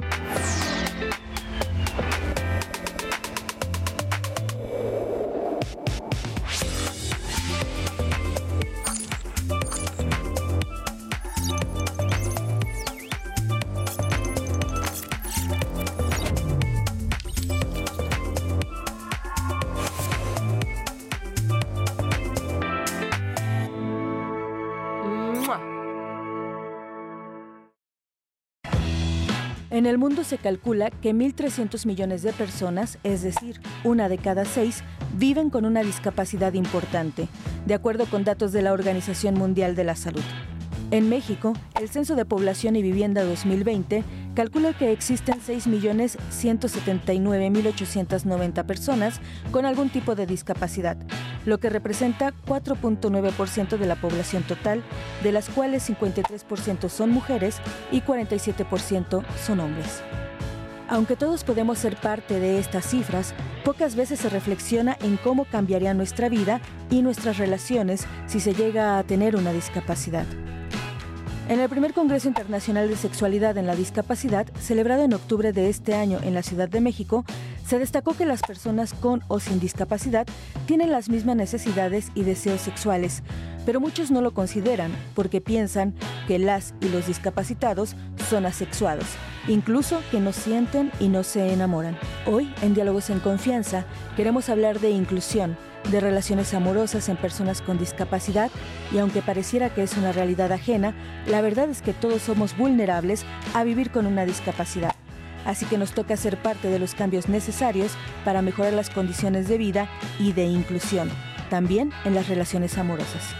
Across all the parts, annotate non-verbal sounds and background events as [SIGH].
Yeah. En el mundo se calcula que 1.300 millones de personas, es decir, una de cada seis, viven con una discapacidad importante, de acuerdo con datos de la Organización Mundial de la Salud. En México, el Censo de Población y Vivienda 2020 calcula que existen 6.179.890 personas con algún tipo de discapacidad, lo que representa 4.9% de la población total, de las cuales 53% son mujeres y 47% son hombres. Aunque todos podemos ser parte de estas cifras, pocas veces se reflexiona en cómo cambiaría nuestra vida y nuestras relaciones si se llega a tener una discapacidad. En el primer Congreso Internacional de Sexualidad en la Discapacidad, celebrado en octubre de este año en la Ciudad de México, se destacó que las personas con o sin discapacidad tienen las mismas necesidades y deseos sexuales, pero muchos no lo consideran porque piensan que las y los discapacitados son asexuados, incluso que no sienten y no se enamoran. Hoy, en Diálogos en Confianza, queremos hablar de inclusión, de relaciones amorosas en personas con discapacidad y aunque pareciera que es una realidad ajena, la verdad es que todos somos vulnerables a vivir con una discapacidad. Así que nos toca ser parte de los cambios necesarios para mejorar las condiciones de vida y de inclusión, también en las relaciones amorosas.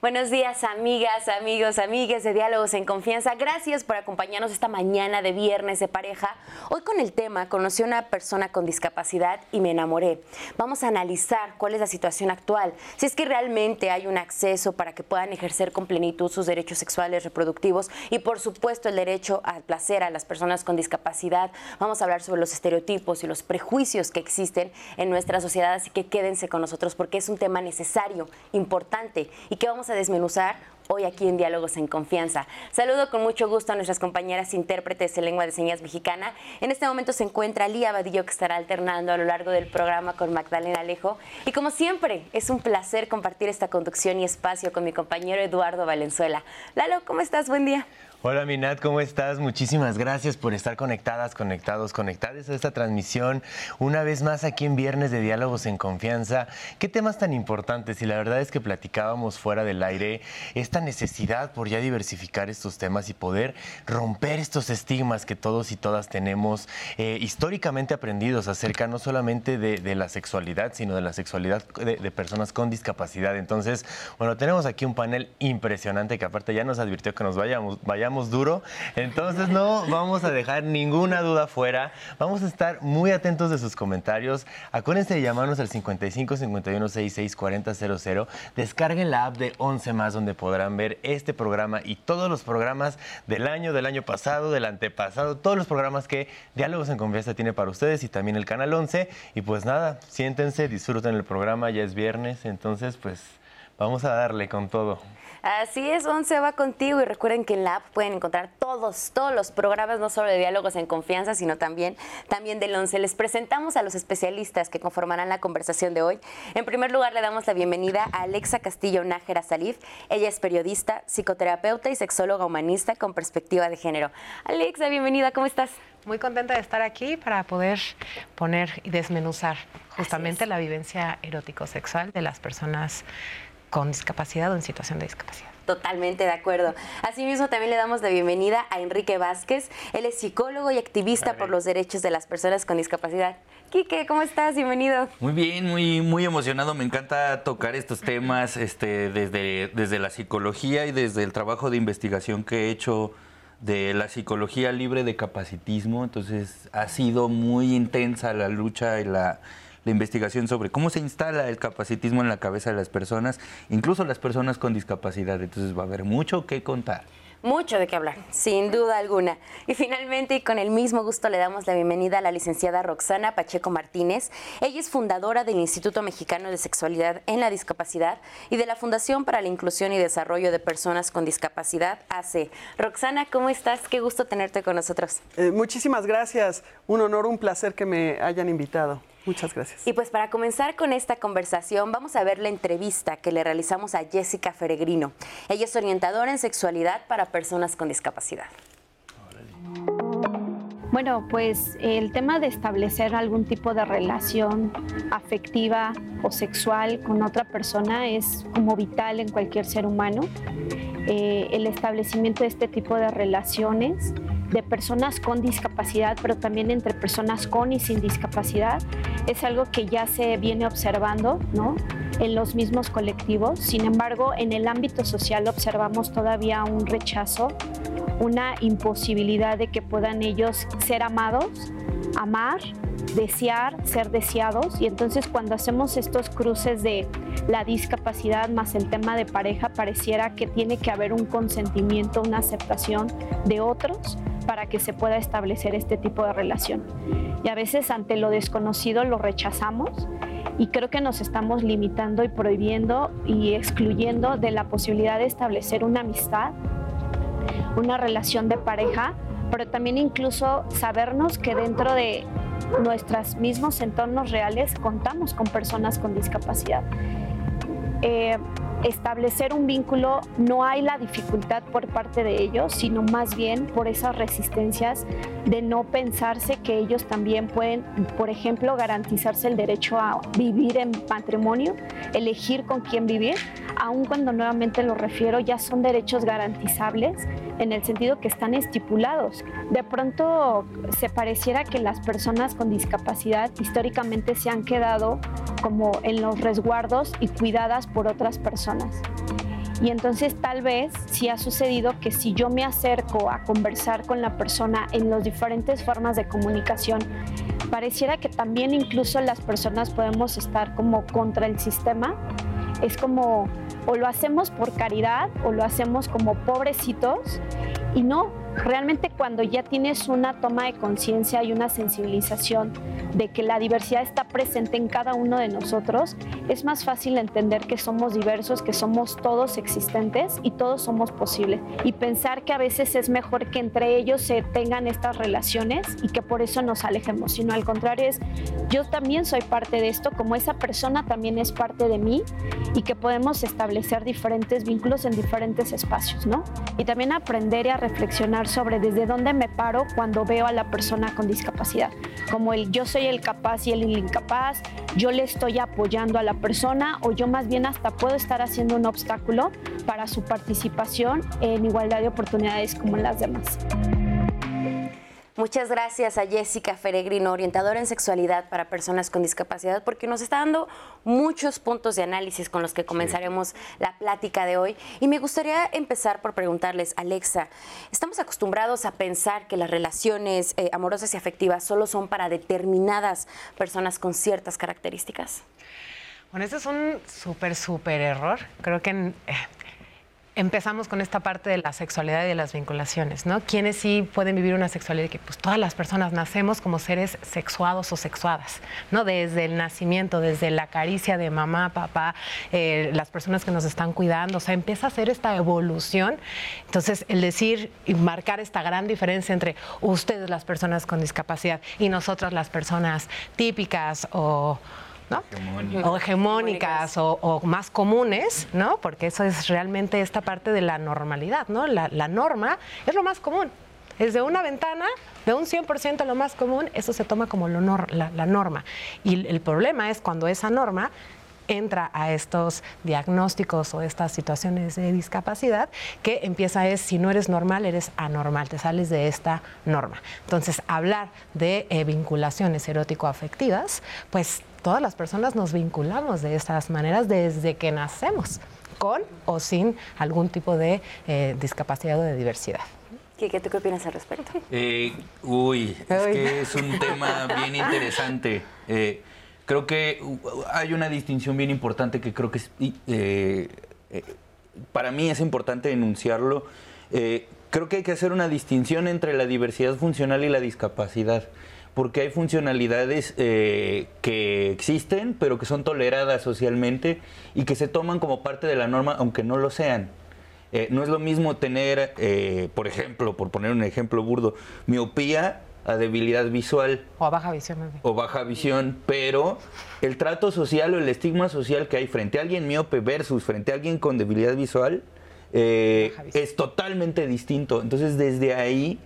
Buenos días, amigas, amigos, amigues de Diálogos en Confianza. Gracias por acompañarnos esta mañana de viernes de pareja. Hoy con el tema conocí a una persona con discapacidad y me enamoré. Vamos a analizar cuál es la situación actual, si es que realmente hay un acceso para que puedan ejercer con plenitud sus derechos sexuales reproductivos y por supuesto el derecho al placer a las personas con discapacidad. Vamos a hablar sobre los estereotipos y los prejuicios que existen en nuestra sociedad, así que quédense con nosotros porque es un tema necesario, importante y que vamos a desmenuzar hoy aquí en Diálogos en Confianza. Saludo con mucho gusto a nuestras compañeras intérpretes de lengua de señas mexicana. En este momento se encuentra Lía Badillo que estará alternando a lo largo del programa con Magdalena Alejo. Y como siempre, es un placer compartir esta conducción y espacio con mi compañero Eduardo Valenzuela. Lalo, ¿cómo estás? Buen día. Hola Minat, ¿cómo estás? Muchísimas gracias por estar conectadas, conectados, conectadas a esta transmisión. Una vez más aquí en Viernes de Diálogos en Confianza. ¿Qué temas tan importantes? Y la verdad es que platicábamos fuera del aire esta necesidad por ya diversificar estos temas y poder romper estos estigmas que todos y todas tenemos eh, históricamente aprendidos acerca no solamente de, la sexualidad, sino de la sexualidad de, personas con discapacidad. Entonces, bueno, tenemos aquí un panel impresionante que aparte ya nos advirtió que nos vayamos duro. Entonces no vamos a dejar ninguna duda fuera. Vamos a estar muy atentos de sus comentarios. Acuérdense de llamarnos al 55 51 66 40 00. Descarguen la app de 11 más donde podrán ver este programa y todos los programas del año, del año pasado, del antepasado, todos los programas que Diálogos en Confianza tiene para ustedes y también el Canal 11. Y pues nada, siéntense, disfruten el programa, ya es viernes, entonces pues vamos a darle con todo. Así es, Once va contigo y recuerden que en la app pueden encontrar todos, todos los programas, no solo de diálogos en confianza, sino también, también del Once. Les presentamos a los especialistas que conformarán la conversación de hoy. En primer lugar, le damos la bienvenida a Alexa Castillo Nájera Salif. Ella es periodista, psicoterapeuta y sexóloga humanista con perspectiva de género. Alexa, bienvenida, ¿cómo estás? Muy contenta de estar aquí para poder poner y desmenuzar justamente la vivencia erótico-sexual de las personas con discapacidad o en situación de discapacidad. Totalmente de acuerdo. Asimismo, también le damos la bienvenida a Enrique Vázquez. Él es psicólogo y activista por los derechos de las personas con discapacidad. Quique, ¿cómo estás? Bienvenido. Muy bien, muy, muy emocionado. Me encanta tocar estos temas este, desde, desde la psicología y desde el trabajo de investigación que he hecho de la psicología libre de capacitismo. Entonces, ha sido muy intensa la lucha y la la investigación sobre cómo se instala el capacitismo en la cabeza de las personas, incluso las personas con discapacidad. Entonces va a haber mucho que contar. Mucho de qué hablar, sin duda alguna. Y finalmente, y con el mismo gusto, le damos la bienvenida a la licenciada Roxana Pacheco Martínez. Ella es fundadora del Instituto Mexicano de Sexualidad en la Discapacidad y de la Fundación para la Inclusión y Desarrollo de Personas con Discapacidad, AC. Roxana, ¿cómo estás? Qué gusto tenerte con nosotros. Eh, muchísimas gracias. Un honor, un placer que me hayan invitado. Muchas gracias. Y pues para comenzar con esta conversación, vamos a ver la entrevista que le realizamos a Jessica Feregrino. Ella es orientadora en sexualidad para personas con discapacidad. Bueno, pues el tema de establecer algún tipo de relación afectiva o sexual con otra persona es como vital en cualquier ser humano. Eh, el establecimiento de este tipo de relaciones de personas con discapacidad, pero también entre personas con y sin discapacidad, es algo que ya se viene observando ¿no? en los mismos colectivos. Sin embargo, en el ámbito social observamos todavía un rechazo, una imposibilidad de que puedan ellos ser amados, amar, desear, ser deseados. Y entonces cuando hacemos estos cruces de la discapacidad más el tema de pareja, pareciera que tiene que haber un consentimiento, una aceptación de otros para que se pueda establecer este tipo de relación. Y a veces ante lo desconocido lo rechazamos y creo que nos estamos limitando y prohibiendo y excluyendo de la posibilidad de establecer una amistad, una relación de pareja, pero también incluso sabernos que dentro de nuestros mismos entornos reales contamos con personas con discapacidad. Eh, establecer un vínculo no hay la dificultad por parte de ellos, sino más bien por esas resistencias de no pensarse que ellos también pueden, por ejemplo, garantizarse el derecho a vivir en matrimonio, elegir con quién vivir, aun cuando nuevamente lo refiero, ya son derechos garantizables en el sentido que están estipulados. De pronto se pareciera que las personas con discapacidad históricamente se han quedado como en los resguardos y cuidadas por otras personas. Y entonces tal vez si ha sucedido que si yo me acerco a conversar con la persona en las diferentes formas de comunicación, pareciera que también incluso las personas podemos estar como contra el sistema. Es como o lo hacemos por caridad o lo hacemos como pobrecitos y no, realmente cuando ya tienes una toma de conciencia y una sensibilización de que la diversidad está presente en cada uno de nosotros, es más fácil entender que somos diversos, que somos todos existentes y todos somos posibles. Y pensar que a veces es mejor que entre ellos se tengan estas relaciones y que por eso nos alejemos, sino al contrario es, yo también soy parte de esto, como esa persona también es parte de mí y que podemos establecer diferentes vínculos en diferentes espacios, ¿no? Y también aprender a reflexionar sobre desde dónde me paro cuando veo a la persona con discapacidad, como el yo soy el capaz y el incapaz, yo le estoy apoyando a la persona o yo más bien hasta puedo estar haciendo un obstáculo para su participación en igualdad de oportunidades como las demás. Muchas gracias a Jessica Feregrino, orientadora en sexualidad para personas con discapacidad, porque nos está dando muchos puntos de análisis con los que comenzaremos la plática de hoy. Y me gustaría empezar por preguntarles, Alexa, ¿estamos acostumbrados a pensar que las relaciones eh, amorosas y afectivas solo son para determinadas personas con ciertas características? Bueno, ese es un súper, súper error. Creo que en, eh, empezamos con esta parte de la sexualidad y de las vinculaciones, ¿no? ¿Quiénes sí pueden vivir una sexualidad que pues todas las personas nacemos como seres sexuados o sexuadas, ¿no? Desde el nacimiento, desde la caricia de mamá, papá, eh, las personas que nos están cuidando, o sea, empieza a hacer esta evolución. Entonces, el decir y marcar esta gran diferencia entre ustedes las personas con discapacidad y nosotras las personas típicas o o hegemónicas o, más comunes, ¿no? Porque eso es realmente esta parte de la normalidad, ¿no? La, norma es lo más común. Es de una ventana, de un 100% lo más común, eso se toma como lo la, la norma. Y el problema es cuando esa norma entra a estos diagnósticos o estas situaciones de discapacidad, que empieza es, si no eres normal, eres anormal, te sales de esta norma. Entonces, hablar de eh, vinculaciones erótico-afectivas, pues todas las personas nos vinculamos de estas maneras desde que nacemos, con o sin algún tipo de eh, discapacidad o de diversidad. ¿Qué, ¿tú qué opinas al respecto? Eh, uy, es que es un tema bien interesante. Eh, creo que hay una distinción bien importante que creo que para mí es importante denunciarlo eh, creo que hay que hacer una distinción entre la diversidad funcional y la discapacidad porque hay funcionalidades eh, que existen, pero que son toleradas socialmente y que se toman como parte de la norma, aunque no lo sean. Eh, no es lo mismo tener, eh, por ejemplo, por poner un ejemplo burdo, miopía a debilidad visual. O a baja visión. O baja visión, pero el trato social o el estigma social que hay frente a alguien miope versus frente a alguien con debilidad visual es totalmente distinto. Entonces, desde ahí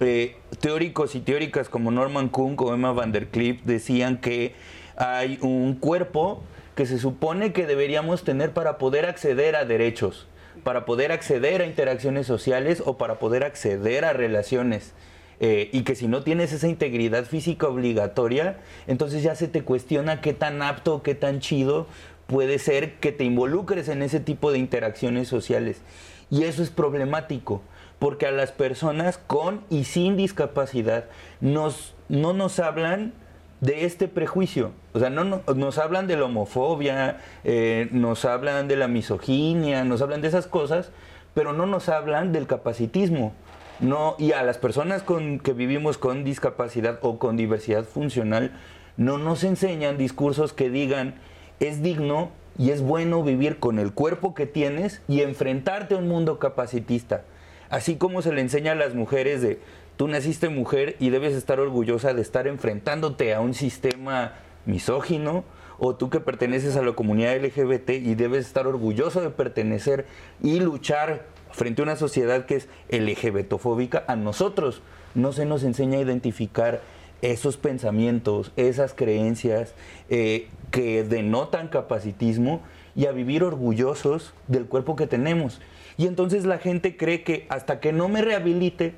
eh, teóricos y teóricas como Norman Kuhn o Emma van der Klipp decían que hay un cuerpo que se supone que deberíamos tener para poder acceder a derechos, para poder acceder a interacciones sociales o para poder acceder a relaciones. Eh, y que si no tienes esa integridad física obligatoria, entonces ya se te cuestiona qué tan apto, qué tan chido puede ser que te involucres en ese tipo de interacciones sociales. Y eso es problemático porque a las personas con y sin discapacidad nos, no nos hablan de este prejuicio. O sea, no, nos hablan de la homofobia, eh, nos hablan de la misoginia, nos hablan de esas cosas, pero no nos hablan del capacitismo. No, y a las personas con, que vivimos con discapacidad o con diversidad funcional, no nos enseñan discursos que digan es digno y es bueno vivir con el cuerpo que tienes y enfrentarte a un mundo capacitista. Así como se le enseña a las mujeres de, tú naciste mujer y debes estar orgullosa de estar enfrentándote a un sistema misógino, o tú que perteneces a la comunidad LGBT y debes estar orgulloso de pertenecer y luchar frente a una sociedad que es LGBTofóbica, a nosotros no se nos enseña a identificar esos pensamientos, esas creencias eh, que denotan capacitismo y a vivir orgullosos del cuerpo que tenemos. Y entonces la gente cree que hasta que no me rehabilite,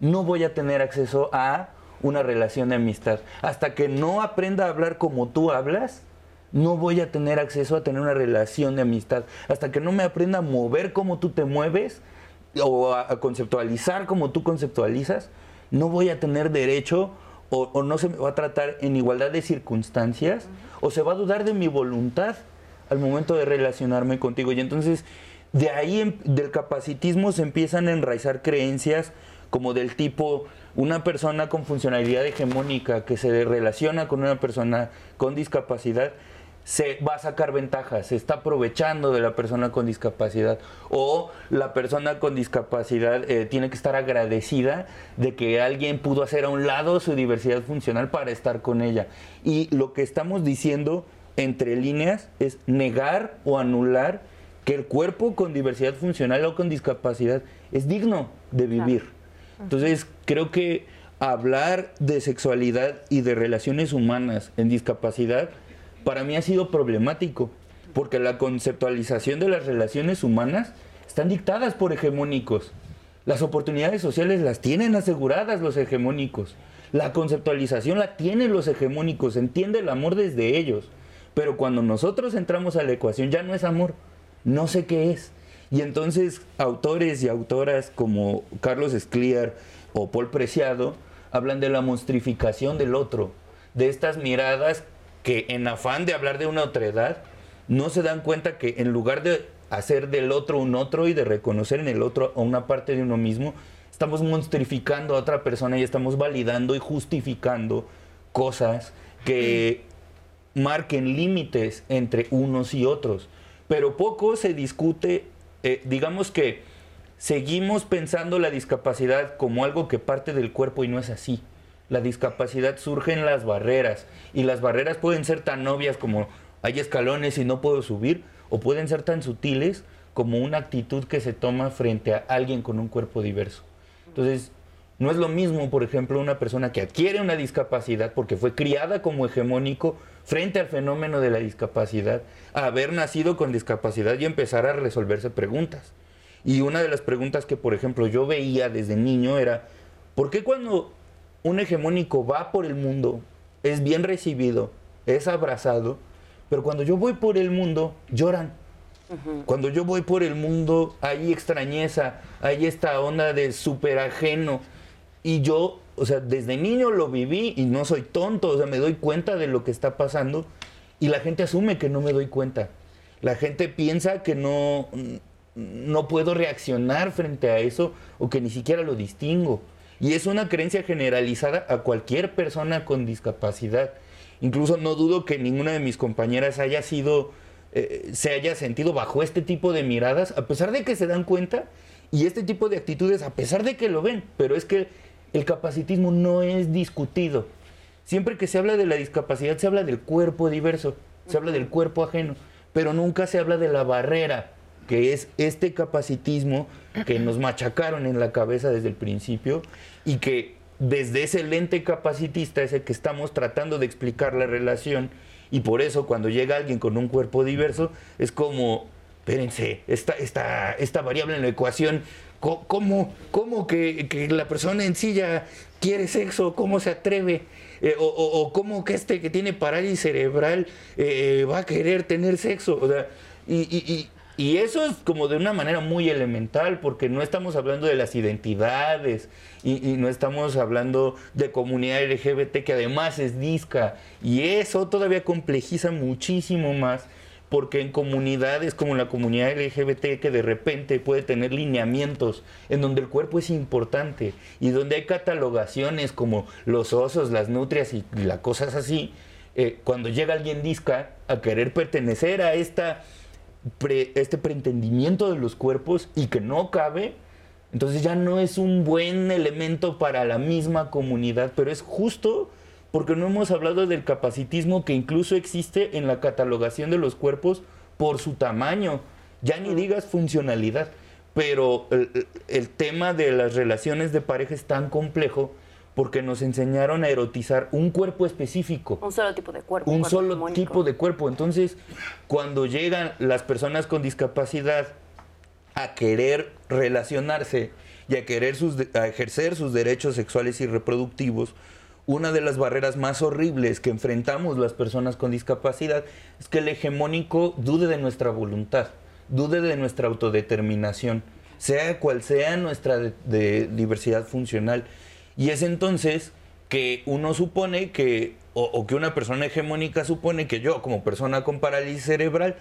no voy a tener acceso a una relación de amistad. Hasta que no aprenda a hablar como tú hablas, no voy a tener acceso a tener una relación de amistad. Hasta que no me aprenda a mover como tú te mueves o a, conceptualizar como tú conceptualizas, no voy a tener derecho o, no se me va a tratar en igualdad de circunstancias o se va a dudar de mi voluntad al momento de relacionarme contigo. Y entonces de ahí em, del capacitismo se empiezan a enraizar creencias como del tipo una persona con funcionalidad hegemónica que se relaciona con una persona con discapacidad se va a sacar ventajas, se está aprovechando de la persona con discapacidad o la persona con discapacidad eh, tiene que estar agradecida de que alguien pudo hacer a un lado su diversidad funcional para estar con ella. Y lo que estamos diciendo entre líneas es negar o anular que el cuerpo con diversidad funcional o con discapacidad es digno de vivir. Entonces, creo que hablar de sexualidad y de relaciones humanas en discapacidad para mí ha sido problemático, porque la conceptualización de las relaciones humanas están dictadas por hegemónicos. Las oportunidades sociales las tienen aseguradas los hegemónicos. La conceptualización la tienen los hegemónicos, entiende el amor desde ellos. Pero cuando nosotros entramos a la ecuación ya no es amor, no sé qué es. Y entonces autores y autoras como Carlos Escliar o Paul Preciado hablan de la monstrificación del otro, de estas miradas que en afán de hablar de una otredad no se dan cuenta que en lugar de hacer del otro un otro y de reconocer en el otro a una parte de uno mismo, estamos monstrificando a otra persona y estamos validando y justificando cosas que marquen límites entre unos y otros pero poco se discute, eh, digamos que seguimos pensando la discapacidad como algo que parte del cuerpo y no es así. La discapacidad surge en las barreras y las barreras pueden ser tan obvias como hay escalones y no puedo subir o pueden ser tan sutiles como una actitud que se toma frente a alguien con un cuerpo diverso. Entonces, no es lo mismo, por ejemplo, una persona que adquiere una discapacidad porque fue criada como hegemónico frente al fenómeno de la discapacidad, a haber nacido con discapacidad y empezar a resolverse preguntas. Y una de las preguntas que, por ejemplo, yo veía desde niño era, ¿por qué cuando un hegemónico va por el mundo, es bien recibido, es abrazado, pero cuando yo voy por el mundo, lloran? Cuando yo voy por el mundo, hay extrañeza, hay esta onda de súper ajeno y yo, o sea, desde niño lo viví y no soy tonto, o sea, me doy cuenta de lo que está pasando y la gente asume que no me doy cuenta. La gente piensa que no, no puedo reaccionar frente a eso o que ni siquiera lo distingo. Y es una creencia generalizada a cualquier persona con discapacidad. Incluso no dudo que ninguna de mis compañeras haya sido, eh, se haya sentido bajo este tipo de miradas, a pesar de que se dan cuenta, y este tipo de actitudes, a pesar de que lo ven. Pero es que el capacitismo no es discutido. Siempre que se habla de la discapacidad, se habla del cuerpo diverso, se habla del cuerpo ajeno, pero nunca se habla de la barrera, que es este capacitismo que nos machacaron en la cabeza desde el principio y que desde ese lente capacitista es el que estamos tratando de explicar la relación y por eso cuando llega alguien con un cuerpo diverso es como, espérense, esta, esta, esta variable en la ecuación, ¿cómo, cómo que, la persona en ya quiere sexo? ¿Cómo se atreve? Eh, o, cómo que este que tiene parálisis cerebral eh, va a querer tener sexo? y, y eso es como de una manera muy elemental, porque no estamos hablando de las identidades y, no estamos hablando de comunidad LGBT que además es disca. Y eso todavía complejiza muchísimo más, porque en comunidades como la comunidad LGBT que de repente puede tener lineamientos en donde el cuerpo es importante y donde hay catalogaciones como los osos, las nutrias y las cosas así, eh, cuando llega alguien disca a querer pertenecer a esta este preentendimiento de los cuerpos y que no cabe, entonces ya no es un buen elemento para la misma comunidad, pero es justo porque no hemos hablado del capacitismo que incluso existe en la catalogación de los cuerpos por su tamaño, ya ni digas funcionalidad, pero el, el tema de las relaciones de pareja es tan complejo porque nos enseñaron a erotizar un cuerpo específico. Un solo tipo de cuerpo. Un, solo tipo de cuerpo. Entonces, cuando llegan las personas con discapacidad a querer relacionarse y a querer ejercer sus derechos sexuales y reproductivos, una de las barreras más horribles que enfrentamos las personas con discapacidad es que el hegemónico dude de nuestra voluntad, dude de nuestra autodeterminación, sea cual sea nuestra diversidad funcional. Y es entonces que uno supone que, o, que una persona hegemónica supone que yo, como persona con parálisis cerebral,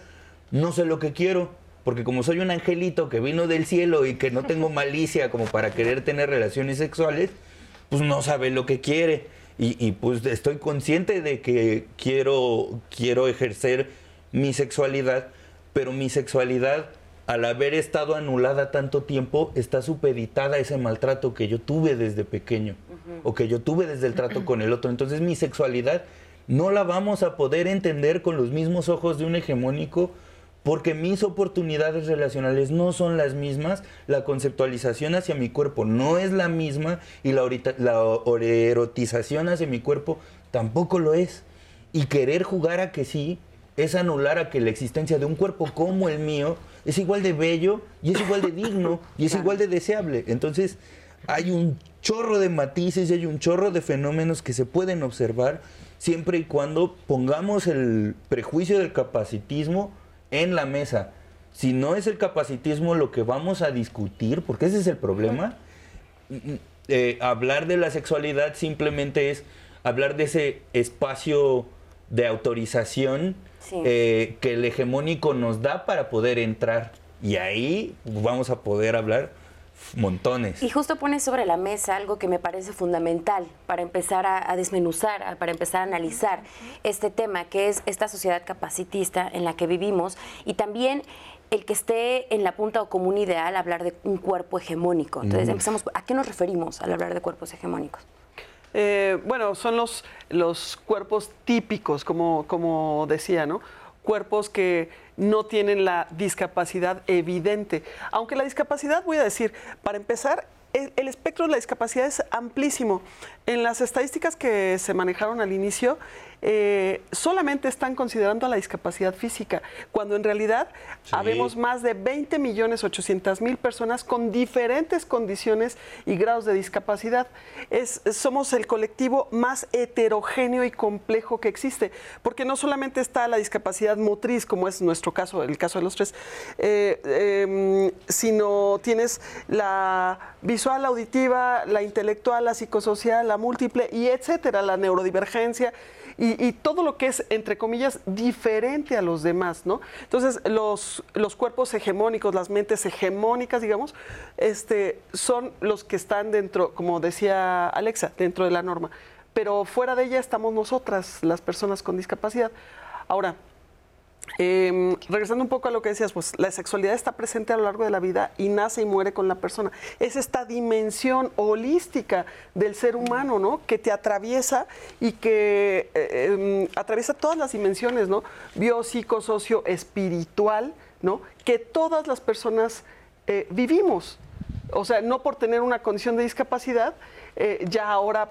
no sé lo que quiero, porque como soy un angelito que vino del cielo y que no tengo [LAUGHS] malicia como para querer tener relaciones sexuales, pues no sabe lo que quiere. Y, y, pues estoy consciente de que quiero, quiero ejercer mi sexualidad, pero mi sexualidad al haber estado anulada tanto tiempo, está supeditada a ese maltrato que yo tuve desde pequeño o que yo tuve desde el trato con el otro. Entonces mi sexualidad no la vamos a poder entender con los mismos ojos de un hegemónico porque mis oportunidades relacionales no son las mismas, la conceptualización hacia mi cuerpo no es la misma y la, la erotización hacia mi cuerpo tampoco lo es. Y querer jugar a que sí es anular a que la existencia de un cuerpo como el mío es igual de bello y es igual de digno y es [LAUGHS] igual de deseable. Entonces, hay un chorro de matices y hay un chorro de fenómenos que se pueden observar siempre y cuando pongamos el prejuicio del capacitismo en la mesa. Si no es el capacitismo lo que vamos a discutir, porque ese es el problema, eh, hablar de la sexualidad simplemente es hablar de ese espacio de autorización eh, que el hegemónico nos da para poder entrar. Y ahí vamos a poder hablar montones. Y justo pones sobre la mesa algo que me parece fundamental para empezar a, desmenuzar, para empezar a analizar este tema, que es esta sociedad capacitista en la que vivimos y también el que esté en la punta o común ideal hablar de un cuerpo hegemónico. Entonces, empezamos, ¿a qué nos referimos al hablar de cuerpos hegemónicos? Eh, bueno, son los, los cuerpos típicos, como, como decía, ¿no? Cuerpos que no tienen la discapacidad evidente. Aunque la discapacidad, voy a decir, para empezar, el, espectro de la discapacidad es amplísimo. En las estadísticas que se manejaron al inicio, eh, solamente están considerando la discapacidad física, cuando en realidad habemos más de 20 millones 800 mil personas con diferentes condiciones y grados de discapacidad. Es, somos el colectivo más heterogéneo y complejo que existe, porque no solamente está la discapacidad motriz, como es nuestro caso, el caso de los tres, eh, em, sino tienes la visual, auditiva, la intelectual, la psicosocial, la múltiple y etcétera, la neurodivergencia y, todo lo que es, entre comillas, diferente a los demás, ¿no? Entonces, los, los cuerpos hegemónicos, las mentes hegemónicas, digamos, este, son los que están dentro, como decía Alexa, dentro de la norma. Pero fuera de ella estamos nosotras, las personas con discapacidad. Ahora, Em, regresando un poco a lo que decías, pues la sexualidad está presente a lo largo de la vida y nace y muere con la persona. Es esta dimensión holística del ser humano, ¿no? Que te atraviesa y que eh, em, atraviesa todas las dimensiones, ¿no? Bio, psico, socio, espiritual, ¿no? Que todas las personas eh, vivimos. O sea, no por tener una condición de discapacidad, eh, ya ahora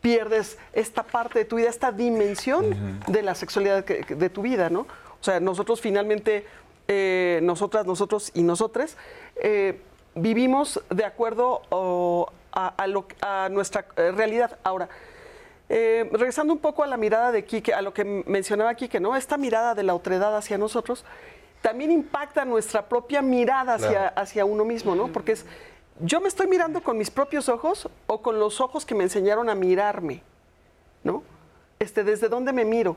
pierdes esta parte de tu vida, esta dimensión de la sexualidad de tu vida, ¿no? O sea, nosotros finalmente, eh, nosotras, nosotros y nosotres, eh, vivimos de acuerdo a, nuestra eh, realidad. Ahora, regresando un poco a la mirada de Quique, a lo que mencionaba Quique, ¿no? Esta mirada de la otredad hacia nosotros también impacta nuestra propia mirada hacia, hacia uno mismo, ¿no? Porque es, yo me estoy mirando con mis propios ojos o con los ojos que me enseñaron a mirarme, ¿no? Este, ¿Desde dónde me miro?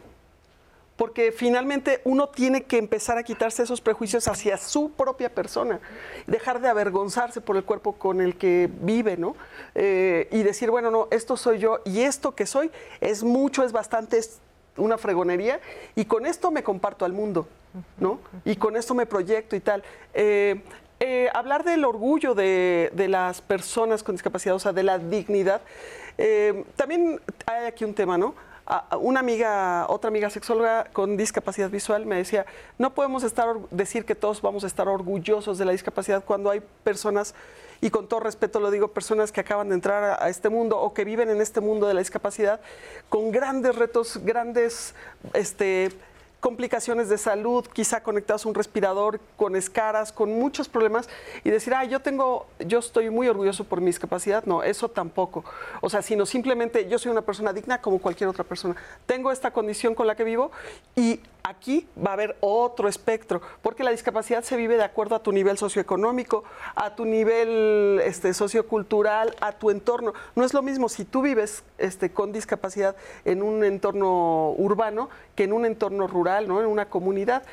Porque finalmente uno tiene que empezar a quitarse esos prejuicios hacia su propia persona, dejar de avergonzarse por el cuerpo con el que vive, ¿no? Eh, y decir, bueno, no, esto soy yo y esto que soy es mucho, es bastante, es una fregonería y con esto me comparto al mundo, ¿no? Y con esto me proyecto y tal. Eh, eh, hablar del orgullo de, las personas con discapacidad, o sea, de la dignidad, también hay aquí un tema, ¿no? Una amiga, otra amiga sexóloga con discapacidad visual me decía, no podemos estar decir que todos vamos a estar orgullosos de la discapacidad cuando hay personas y con todo respeto lo digo, personas que acaban de entrar a, este mundo o que viven en este mundo de la discapacidad con grandes retos, grandes este, complicaciones de salud, quizá conectados a un respirador, con escaras, con muchos problemas, y decir, ah, yo tengo, yo estoy muy orgulloso por mi discapacidad, no, eso tampoco. O sea, sino simplemente yo soy una persona digna como cualquier otra persona. Tengo esta condición con la que vivo y aquí va a haber otro espectro, porque la discapacidad se vive de acuerdo a tu nivel socioeconómico, a tu nivel este, sociocultural, a tu entorno. No es lo mismo si tú vives este, con discapacidad en un entorno urbano que en un entorno rural, ¿no? en una comunidad,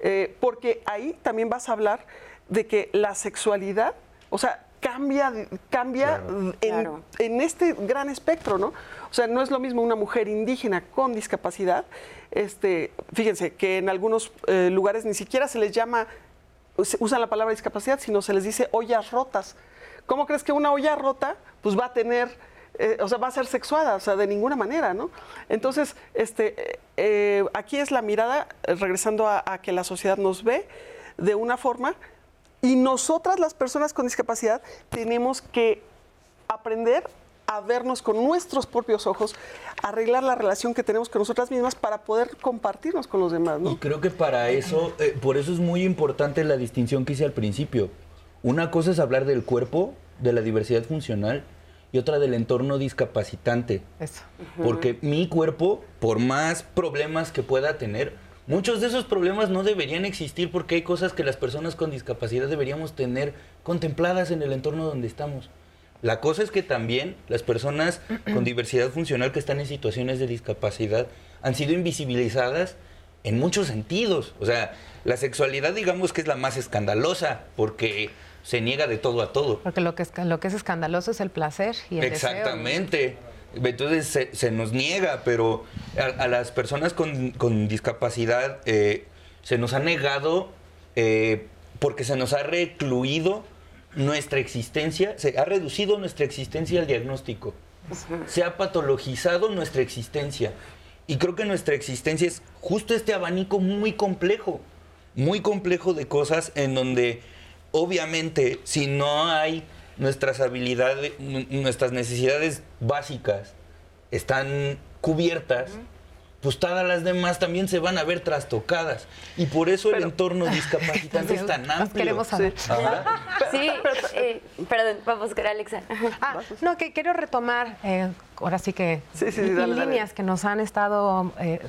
eh, porque ahí también vas a hablar de que la sexualidad, o sea, cambia, cambia en, en, este gran espectro, ¿no? O sea, no es lo mismo una mujer indígena con discapacidad, este, fíjense que en algunos eh, lugares ni siquiera se les llama, usan la palabra discapacidad, sino se les dice ollas rotas. ¿Cómo crees que una olla rota pues va a tener, eh, o sea, va a ser sexuada? O sea, de ninguna manera, ¿no? Entonces, este, eh, aquí es la mirada, regresando a, a que la sociedad nos ve de una forma y nosotras las personas con discapacidad tenemos que aprender a vernos con nuestros propios ojos, arreglar la relación que tenemos con nosotras mismas para poder compartirnos con los demás. ¿no? Y creo que para eso, eh, por eso es muy importante la distinción que hice al principio. Una cosa es hablar del cuerpo, de la diversidad funcional, y otra del entorno discapacitante. Eso. Porque mi cuerpo, por más problemas que pueda tener, muchos de esos problemas no deberían existir porque hay cosas que las personas con discapacidad deberíamos tener contempladas en el entorno donde estamos. La cosa es que también las personas [CLEARS THROAT] con diversidad funcional que están en situaciones de discapacidad han sido invisibilizadas en muchos sentidos. O sea, la sexualidad digamos que es la más escandalosa porque se niega de todo a todo. Porque lo que es, lo que es escandaloso es el placer y el Exactamente. Entonces se, nos niega, pero a, las personas con, discapacidad eh, se nos ha negado eh, porque se nos ha recluido nuestra existencia, se ha reducido nuestra existencia al diagnóstico. Se ha patologizado nuestra existencia. Y creo que nuestra existencia es justo este abanico muy complejo, muy complejo de cosas en donde obviamente si no hay nuestras habilidades, nuestras necesidades básicas están cubiertas, pues todas las demás también se van a ver trastocadas. Y por eso el entorno [LAUGHS] discapacitante es tan amplio. queremos saber. Sí, eh, perdón, vamos, Alexa. Ah, no, que quiero retomar, eh, ahora sí que Sí, sí, y- y dale, dale. líneas que nos han estado eh,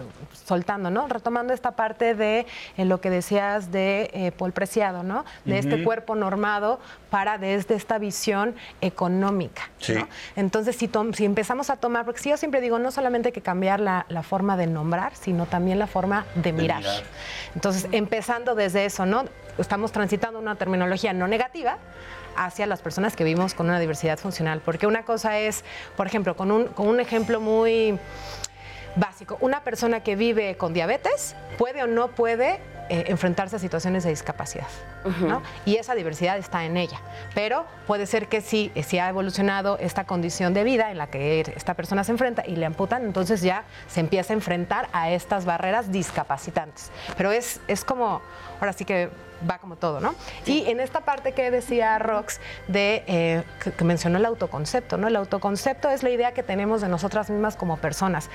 soltando, ¿no? Retomando esta parte de eh, lo que decías de eh, Paul Preciado, ¿no? De este cuerpo normado para desde esta visión económica. Sí. ¿no? Entonces, si, si empezamos a tomar, porque si yo siempre digo, no solamente hay que cambiar la, la forma de nombrar, sino también la forma de mirar. mirar. Entonces, empezando desde eso, ¿no? Estamos transitando una terminología no negativa hacia las personas que vivimos con una diversidad funcional. Porque una cosa es, por ejemplo, con un, con un ejemplo muy básico, una persona que vive con diabetes puede o no puede eh, enfrentarse a situaciones de discapacidad. ¿no? Y esa diversidad está en ella. Pero puede ser que sí, eh, sí ha evolucionado esta condición de vida en la que esta persona se enfrenta y le amputan, entonces ya se empieza a enfrentar a estas barreras discapacitantes. Pero es, es como, ahora sí que va como todo, ¿no? Y en esta parte que decía Rox, de, eh, que, que mencionó el autoconcepto, ¿no? El autoconcepto es la idea que tenemos de nosotras mismas como personas.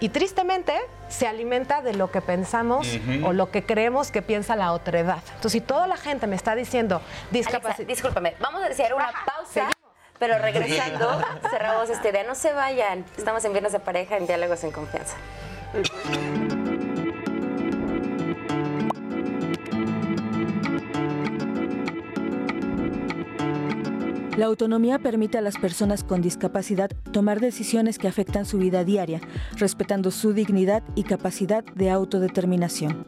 Y tristemente se alimenta de lo que pensamos o lo que creemos que piensa la otredad. Entonces, si toda la gente me está diciendo discapacidad... discúlpame, vamos a hacer una pausa. Pero regresando, [LAUGHS] cerramos esta idea. No se vayan. Estamos en Viernes de Pareja en Diálogos en Confianza. La autonomía permite a las personas con discapacidad tomar decisiones que afectan su vida diaria, respetando su dignidad y capacidad de autodeterminación.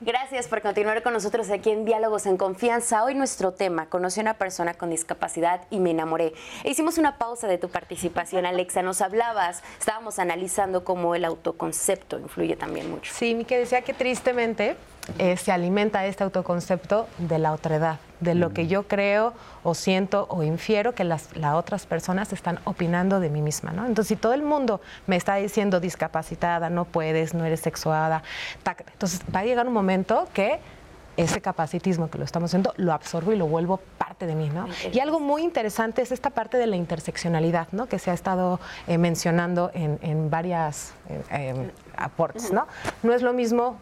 Gracias por continuar con nosotros aquí en Diálogos en Confianza. Hoy nuestro tema, conocí a una persona con discapacidad y me enamoré. E hicimos una pausa de tu participación, Alexa. Nos hablabas, estábamos analizando cómo el autoconcepto influye también mucho. Sí, mi que decía que tristemente eh, se alimenta este autoconcepto de la otredad, de lo que yo creo o siento o infiero que las, las otras personas están opinando de mí misma, ¿no? Entonces, si todo el mundo me está diciendo discapacitada, no puedes, no eres sexuada, tac, entonces va a llegar un momento que ese capacitismo que lo estamos haciendo lo absorbo y lo vuelvo parte de mí, ¿no? Y algo muy interesante es esta parte de la interseccionalidad, ¿no? Que se ha estado eh, mencionando en, en varias eh, eh, aportes, ¿no? No es lo mismo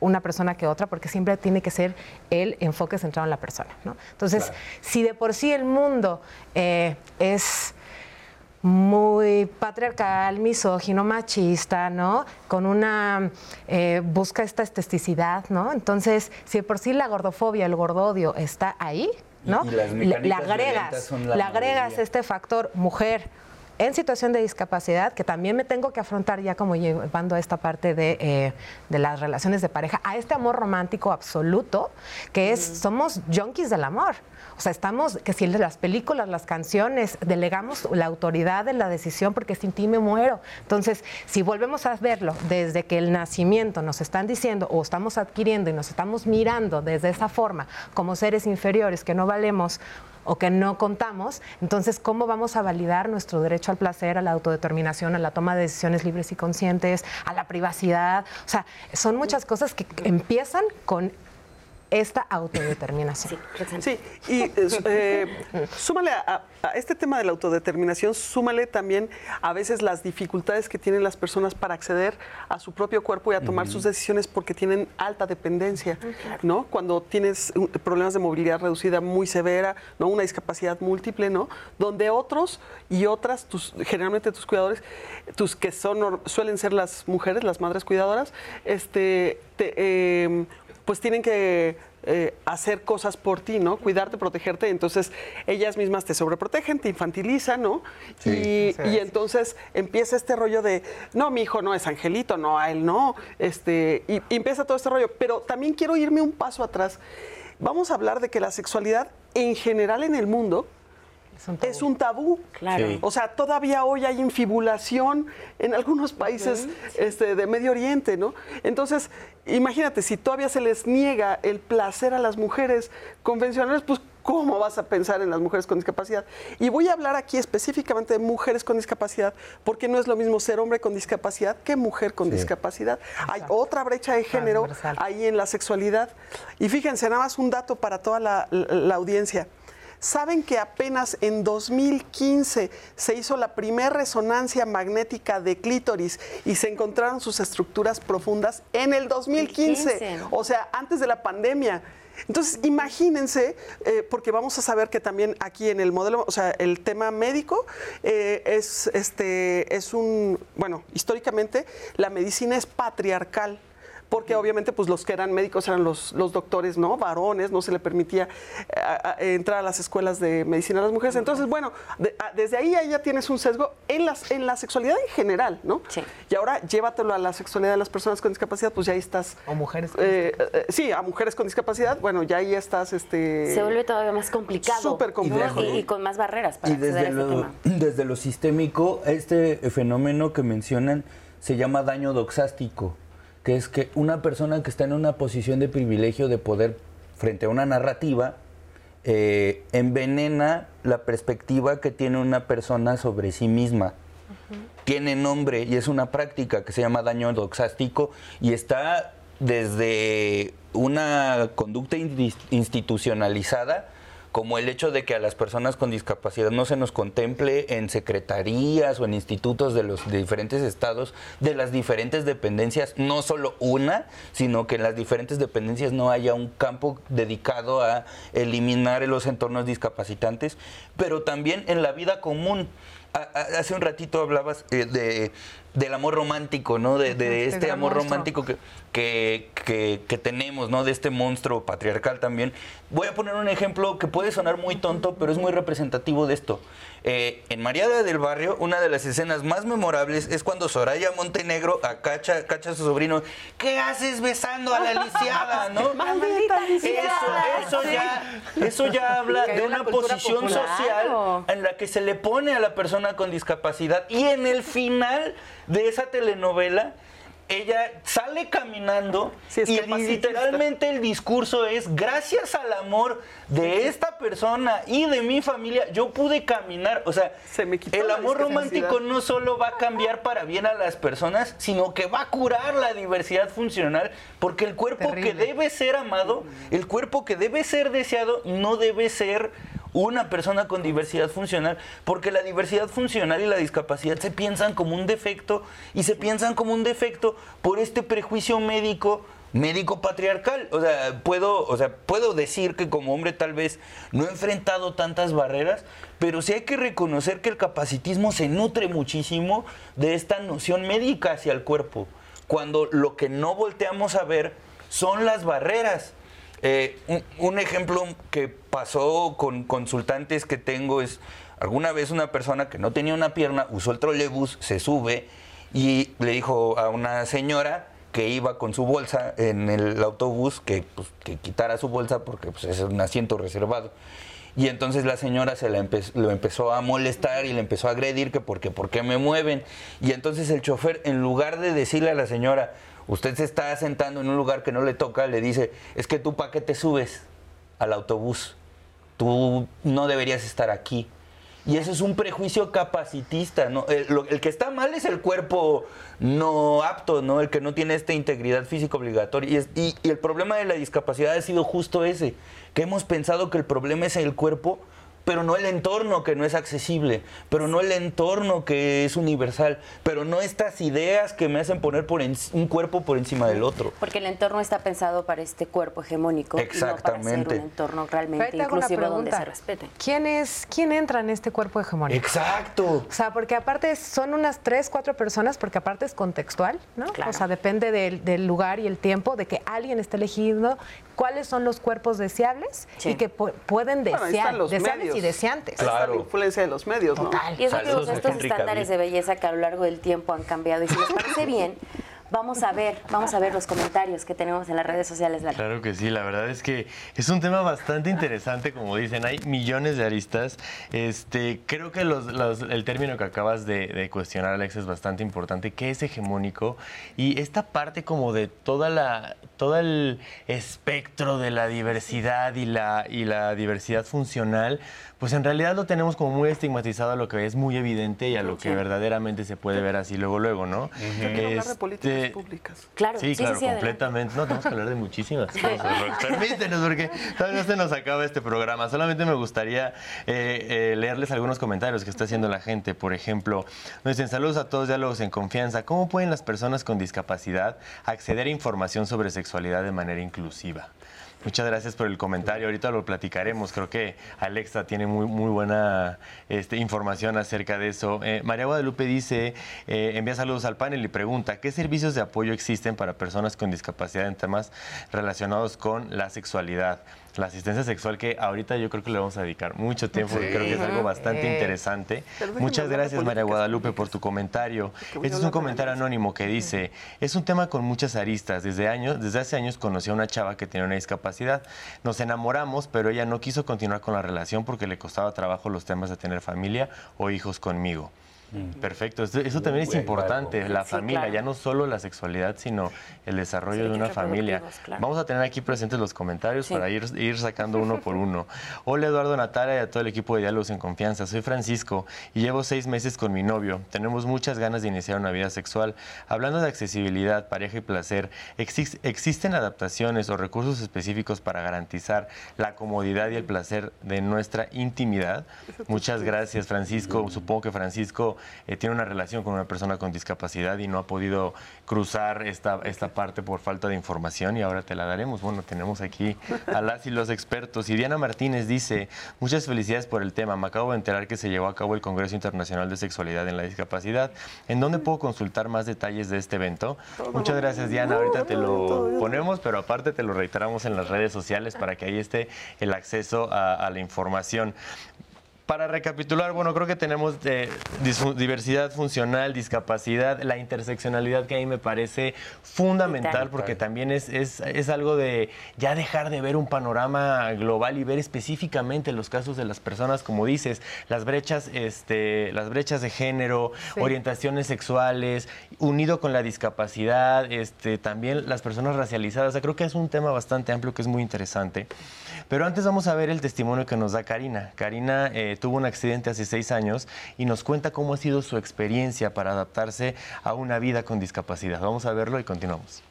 una persona que otra, porque siempre tiene que ser el enfoque centrado en la persona. ¿no? Entonces, si de por sí el mundo eh, es muy patriarcal, misógino, machista, ¿no? Con una eh, busca esta esteticidad, ¿no? Entonces, si de por sí la gordofobia, el gordodio está ahí, ¿no? Y- y las le, agregas, la le agregas mayoría. este factor mujer en situación de discapacidad, que también me tengo que afrontar ya como llevando a esta parte de, eh, de las relaciones de pareja, a este amor romántico absoluto, que es, somos junkies del amor. O sea, estamos, que si las películas, las canciones, delegamos la autoridad de la decisión porque sin ti me muero. Entonces, si volvemos a verlo desde que el nacimiento nos están diciendo o estamos adquiriendo y nos estamos mirando desde esa forma como seres inferiores que no valemos o que no contamos, entonces, ¿cómo vamos a validar nuestro derecho al placer, a la autodeterminación, a la toma de decisiones libres y conscientes, a la privacidad? O sea, son muchas cosas que empiezan con esta autodeterminación. Sí, y eh, [LAUGHS] súmale a, a este tema de la autodeterminación, súmale también a veces las dificultades que tienen las personas para acceder a su propio cuerpo y a tomar sus decisiones porque tienen alta dependencia, ¿no? Cuando tienes uh, problemas de movilidad reducida muy severa, ¿no? Una discapacidad múltiple, ¿no? Donde otros y otras, tus, generalmente tus cuidadores, tus que son suelen ser las mujeres, las madres cuidadoras, este, te, eh, pues tienen que eh, hacer cosas por ti, ¿no? Cuidarte, protegerte. Entonces, ellas mismas te sobreprotegen, te infantilizan, ¿no? y, y entonces empieza este rollo de, no, mi hijo no es angelito, no, a él no. Este, y, y empieza todo este rollo. Pero también quiero irme un paso atrás. Vamos a hablar de que la sexualidad en general en el mundo Es un tabú. es un tabú. Claro. Sí. O sea, todavía hoy hay infibulación en algunos países este, de Medio Oriente, ¿no? Entonces, imagínate, si todavía se les niega el placer a las mujeres convencionales, pues ¿cómo vas a pensar en las mujeres con discapacidad? Y voy a hablar aquí específicamente de mujeres con discapacidad, porque no es lo mismo ser hombre con discapacidad que mujer con discapacidad. Hay otra brecha de género Transversal. ahí en la sexualidad. Y fíjense, nada más un dato para toda la- la- la audiencia. ¿Saben que apenas en 2015 se hizo la primera resonancia magnética de clítoris y se encontraron sus estructuras profundas en el 2015? 2015. O sea, antes de la pandemia. Entonces, imagínense, eh, porque vamos a saber que también aquí en el modelo, o sea, el tema médico eh, es, este, es un, bueno, históricamente la medicina es patriarcal. Porque obviamente pues los que eran médicos eran los, los doctores, ¿no? Varones, no se le permitía eh, a- a- entrar a las escuelas de medicina a las mujeres. Entonces, bueno, de- a- desde ahí ya tienes un sesgo en, las, en la sexualidad en general, ¿no? Sí. Y ahora llévatelo a la sexualidad de las personas con discapacidad, pues ya ahí estás. O mujeres con Eh, eh, sí, a mujeres con discapacidad, bueno, ya ahí estás. Este, Se vuelve todavía más complicado. Súper complejo. Y, y con más barreras para Y acceder a desde este lo, tema. [CLEARS THROAT] desde lo sistémico, este fenómeno que mencionan se llama daño doxástico, que es que una persona que está en una posición de privilegio de poder frente a una narrativa, eh, envenena la perspectiva que tiene una persona sobre sí misma. Tiene nombre y es una práctica que se llama daño doxástico y está desde una conducta institucionalizada como el hecho de que a las personas con discapacidad no se nos contemple en secretarías o en institutos de los diferentes estados, de las diferentes dependencias, no solo una, sino que en las diferentes dependencias no haya un campo dedicado a eliminar los entornos discapacitantes, pero también en la vida común. Hace un ratito hablabas eh, de, del amor romántico, ¿no? De, este amor monstruo. romántico que, que, que- que tenemos, ¿no? De este monstruo patriarcal también. Voy a poner un ejemplo que puede sonar muy tonto, pero es muy representativo de esto. Eh, en Mariada del Barrio, una de las escenas más memorables es cuando Soraya Montenegro a cacha, a su sobrino. ¿Qué haces besando a la lisiada, no? [LAUGHS] Eso, eso ya, eso ya habla de una posición popular. social en la que se le pone a la persona con discapacidad y en el final de esa telenovela ella sale caminando Sí, es y literalmente el discurso es gracias al amor de esta persona y de mi familia yo pude caminar, o sea, Se me el amor romántico no solo va a cambiar para bien a las personas, sino que va a curar la diversidad funcional, porque el cuerpo que debe ser amado, el cuerpo que debe ser deseado, no debe ser una persona con diversidad funcional, porque la diversidad funcional y la discapacidad se piensan como un defecto y se piensan como un defecto por este prejuicio médico médico patriarcal. O sea, puedo, o sea, puedo decir que como hombre tal vez no he enfrentado tantas barreras, pero sí hay que reconocer que el capacitismo se nutre muchísimo de esta noción médica hacia el cuerpo, cuando lo que no volteamos a ver son las barreras. Eh, un, ejemplo que pasó con consultantes que tengo es, alguna vez una persona que no tenía una pierna usó el trolebús, se sube y le dijo a una señora que iba con su bolsa en el autobús que, pues, que quitara su bolsa porque pues, es un asiento reservado. Y entonces la señora se la lo empezó a molestar y le empezó a agredir que porque por qué me mueven. Y entonces el chofer, en lugar de decirle a la señora, usted se está sentando en un lugar que no le toca, le dice, es que tú para qué te subes al autobús. Tú no deberías estar aquí. Y eso es un prejuicio capacitista, ¿no? El, que está mal es el cuerpo no apto, ¿no? El que no tiene esta integridad física obligatoria. Y el problema de la discapacidad ha sido justo ese, que hemos pensado que el problema es el cuerpo, pero no el entorno que no es accesible, pero no el entorno que es universal, pero no estas ideas que me hacen poner por en- un cuerpo por encima del otro. Porque el entorno está pensado para este cuerpo hegemónico y no para ser Exactamente. un entorno realmente inclusivo donde se respeten. ¿Quién es, quién entra en este cuerpo hegemónico? Exacto. O sea, porque aparte son unas tres, cuatro personas, porque aparte es contextual, ¿no? Claro. O sea, depende del, del lugar y el tiempo, de que alguien esté eligiendo cuáles son los cuerpos deseables Sí. y que pu- pueden desear, deseables medios. y deseantes. Está Claro. la influencia de los medios, ¿no? Total. Y es lo que estos estándares de belleza que a lo largo del tiempo han cambiado. Y si les parece bien, vamos a ver, vamos a ver los comentarios que tenemos en las redes sociales. Claro que sí, la verdad es que es un tema bastante interesante, como dicen, hay millones de aristas. Este, creo que los- los- el término que acabas de, de cuestionar, Alex, es bastante importante, ¿qué es hegemónico? Y esta parte como de toda la, todo el espectro de la diversidad y la, y la diversidad funcional, pues en realidad lo tenemos como muy estigmatizado a lo que es muy evidente y a lo que verdaderamente se puede ver así luego, luego, ¿no? quiero hablar de Eh, públicas. Claro, Sí, sí, claro, sí, sí, adelante. completamente. No, tenemos que hablar de muchísimas cosas. [LAUGHS] Permítenos, porque todavía no se nos acaba este programa. Solamente me gustaría eh, eh, leerles algunos comentarios que está haciendo la gente. Por ejemplo, nos dicen saludos a todos, diálogos en confianza. ¿Cómo pueden las personas con discapacidad acceder a información sobre sexualidad de manera inclusiva? Muchas gracias por el comentario. Ahorita lo platicaremos. Creo que Alexa tiene muy, muy buena este, información acerca de eso. Eh, María Guadalupe dice, eh, envía saludos al panel y pregunta, ¿qué servicios de apoyo existen para personas con discapacidad en temas relacionados con la sexualidad? La asistencia sexual que ahorita yo creo que le vamos a dedicar mucho tiempo, porque creo que es algo bastante Sí. interesante. Muchas gracias María políticas Guadalupe por tu comentario. Este es un comentario anónimo que dice, es un tema con muchas aristas. Desde, años, desde hace años conocí a una chava que tenía una discapacidad. Nos enamoramos, pero ella no quiso continuar con la relación porque le costaba trabajo los temas de tener familia o hijos conmigo. Perfecto, eso, eso también es importante, la Sí, familia, claro. ya no solo la sexualidad, sino el desarrollo de una familia. claro. Vamos a tener aquí presentes los comentarios Sí. para ir, ir sacando uno por uno. Hola Eduardo Natalia y a todo el equipo de Diálogos en Confianza. Soy Francisco y llevo seis meses con mi novio. Tenemos muchas ganas de iniciar una vida sexual. Hablando de accesibilidad, pareja y placer, ¿exis- ¿existen adaptaciones o recursos específicos para garantizar la comodidad y el placer de nuestra intimidad? Muchas gracias Francisco. Supongo que Francisco eh, tiene una relación con una persona con discapacidad y no ha podido cruzar esta, esta parte por falta de información y ahora te la daremos. Bueno, tenemos aquí a las y los expertos. Y Diana Martínez dice, muchas felicidades por el tema. Me acabo de enterar que se llevó a cabo el Congreso Internacional de Sexualidad en la Discapacidad. ¿En dónde puedo consultar más detalles de este evento? Muchas gracias Diana. Ahorita te lo ponemos, pero aparte te lo reiteramos en las redes sociales para que ahí esté el acceso a, a la información. Para recapitular, bueno, creo que tenemos eh, diversidad funcional, discapacidad, la interseccionalidad que a mí me parece fundamental porque también es, es, es algo de ya dejar de ver un panorama global y ver específicamente los casos de las personas, como dices, las brechas, este, las brechas de género, orientaciones sexuales, unido con la discapacidad, este, también las personas racializadas. O sea, creo que es un tema bastante amplio que es muy interesante. Pero antes vamos a ver el testimonio que nos da Karina. Karina eh, tuvo un accidente hace seis años y nos cuenta cómo ha sido su experiencia para adaptarse a una vida con discapacidad. Vamos a verlo y continuamos.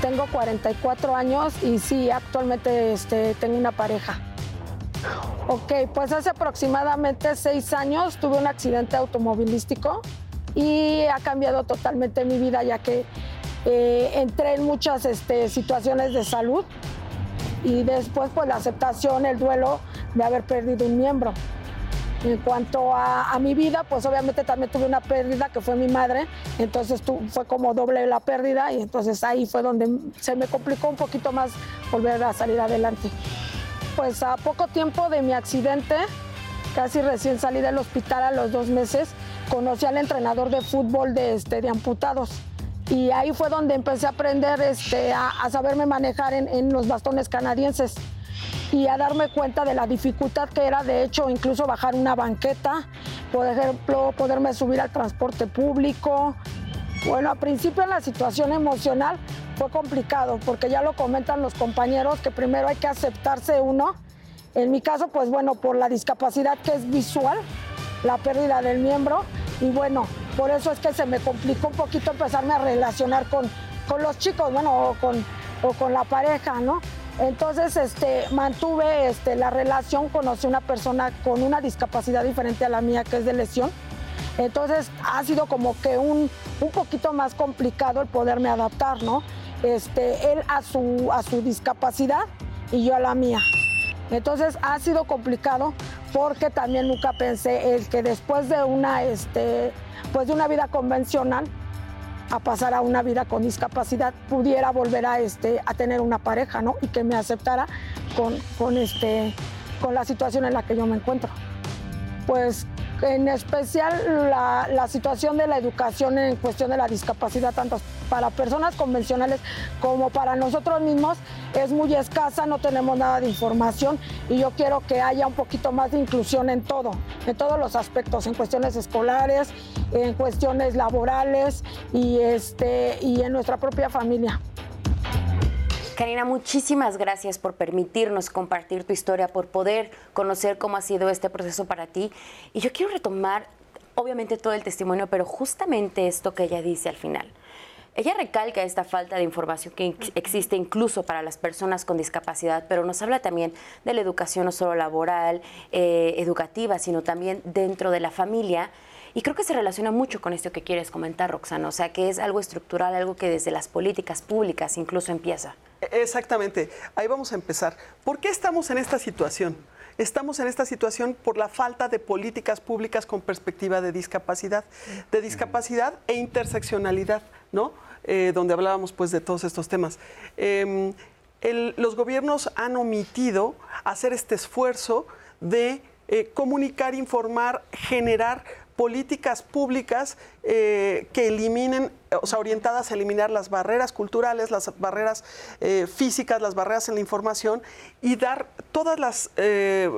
Tengo 44 años y sí, actualmente este, tengo una pareja. Ok, pues hace aproximadamente seis años tuve un accidente automovilístico y ha cambiado totalmente mi vida ya que eh, entré en muchas este, situaciones de salud y después pues la aceptación, el duelo de haber perdido un miembro. En cuanto a, a mi vida, pues obviamente también tuve una pérdida que fue mi madre, entonces tu- fue como doble la pérdida y entonces ahí fue donde se me complicó un poquito más volver a salir adelante. Pues a poco tiempo de mi accidente, casi recién salí del hospital a los dos meses, conocí al entrenador de fútbol de, este, de amputados. Y ahí fue donde empecé a aprender este, a, a saberme manejar en, en los bastones canadienses y a darme cuenta de la dificultad que era, de hecho, incluso bajar una banqueta, por ejemplo, poderme subir al transporte público. Bueno, al principio la situación emocional fue complicado, porque ya lo comentan los compañeros, que primero hay que aceptarse uno. En mi caso, pues bueno, por la discapacidad que es visual, la pérdida del miembro, y bueno, por eso es que se me complicó un poquito empezarme a relacionar con, con los chicos, bueno, o con, o con la pareja, ¿no? Entonces, este, mantuve este, la relación, conocí una persona con una discapacidad diferente a la mía, que es de lesión. Entonces, ha sido como que un, un poquito más complicado el poderme adaptar, ¿no? Este, él a su, a su discapacidad y yo a la mía. Entonces, ha sido complicado porque también nunca pensé el que después de una, este, pues de una vida convencional, a pasar a una vida con discapacidad, pudiera volver a, este, a tener una pareja, ¿no? Y que me aceptara con, con, este, con la situación en la que yo me encuentro. Pues en especial la, la situación de la educación en cuestión de la discapacidad, tanto para personas convencionales como para nosotros mismos, es muy escasa, no tenemos nada de información y yo quiero que haya un poquito más de inclusión en todo, en todos los aspectos, en cuestiones escolares, en cuestiones laborales y, este, y en nuestra propia familia. Karina, muchísimas gracias por permitirnos compartir tu historia, por poder conocer cómo ha sido este proceso para ti. Y yo quiero retomar obviamente todo el testimonio, pero justamente esto que ella dice al final. Ella recalca esta falta de información que existe incluso para las personas con discapacidad, pero nos habla también de la educación no solo laboral, eh, educativa, sino también dentro de la familia. Y creo que se relaciona mucho con esto que quieres comentar, Roxana, o sea, que es algo estructural, algo que desde las políticas públicas incluso empieza. Exactamente, ahí vamos a empezar. ¿Por qué estamos en esta situación? Estamos en esta situación por la falta de políticas públicas con perspectiva de discapacidad, de discapacidad e interseccionalidad, ¿no? Eh, donde hablábamos pues de todos estos temas. Em, los gobiernos han omitido hacer este esfuerzo de eh, comunicar, informar, generar políticas públicas eh, que eliminen, o sea, orientadas a eliminar las barreras culturales, las barreras eh, físicas, las barreras en la información y dar todas las, eh,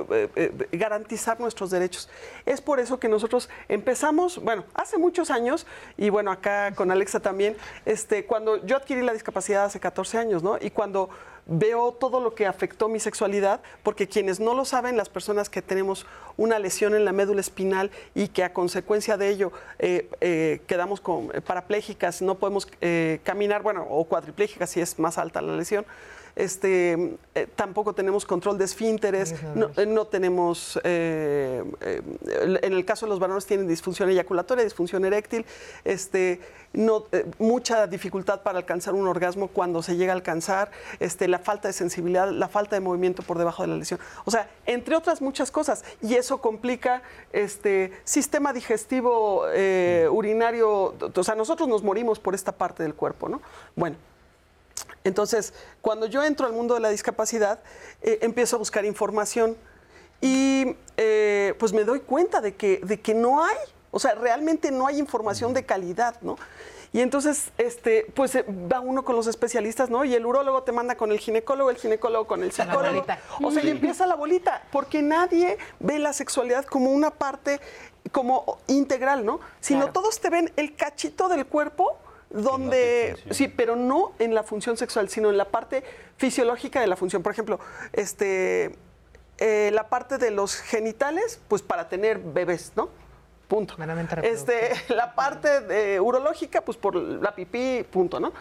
garantizar nuestros derechos. Es por eso que nosotros empezamos, bueno, hace muchos años, y bueno, acá con Alexa también, este, cuando yo adquirí la discapacidad hace 14 años, ¿no? Y cuando veo todo lo que afectó mi sexualidad, porque quienes no lo saben, las personas que tenemos una lesión en la médula espinal y que a consecuencia de ello eh, eh, quedamos con, eh, parapléjicas, no podemos caminar, bueno, o cuadriplégicas si es más alta la lesión, este, eh, tampoco tenemos control de esfínteres, no, eh, tenemos, eh, en el caso de los varones tienen disfunción eyaculatoria, disfunción eréctil, este, no, mucha dificultad para alcanzar un orgasmo cuando se llega a alcanzar, este, la falta de sensibilidad, la falta de movimiento por debajo de la lesión. O sea, entre otras muchas cosas. Y eso complica este sistema digestivo urinario. O sea, nosotros nos morimos por esta parte del cuerpo, ¿no? Bueno, entonces, cuando yo entro al mundo de la discapacidad, eh, empiezo a buscar información y eh, pues me doy cuenta de que, de que no hay, o sea, realmente no hay información de calidad, ¿no? Y entonces, este, pues eh, va uno con los especialistas, ¿no? Y el urólogo te manda con el ginecólogo, el ginecólogo con el psicólogo. O sea, y empieza la bolita, porque nadie ve la sexualidad como una parte como integral, ¿no? Sino todos te ven el cachito del cuerpo donde sí, pero no en la función sexual, sino en la parte fisiológica de la función. Por ejemplo, este, eh, la parte de los genitales, pues para tener bebés, ¿no? Punto. Este, [LAUGHS] la parte de, urológica, pues por la pipí, punto, ¿no?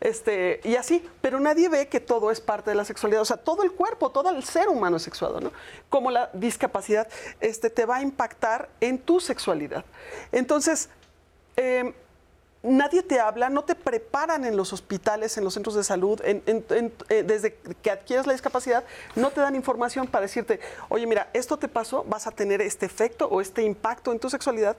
Este, y así, pero nadie ve que todo es parte de la sexualidad, o sea, todo el cuerpo, todo el ser humano es sexuado, ¿no? Como la discapacidad este, te va a impactar en tu sexualidad. Entonces, eh, nadie te habla, no te preparan en los hospitales, en los centros de salud, eh, desde que adquieres la discapacidad, no te dan información para decirte, oye, mira, esto te pasó, vas a tener este efecto o este impacto en tu sexualidad.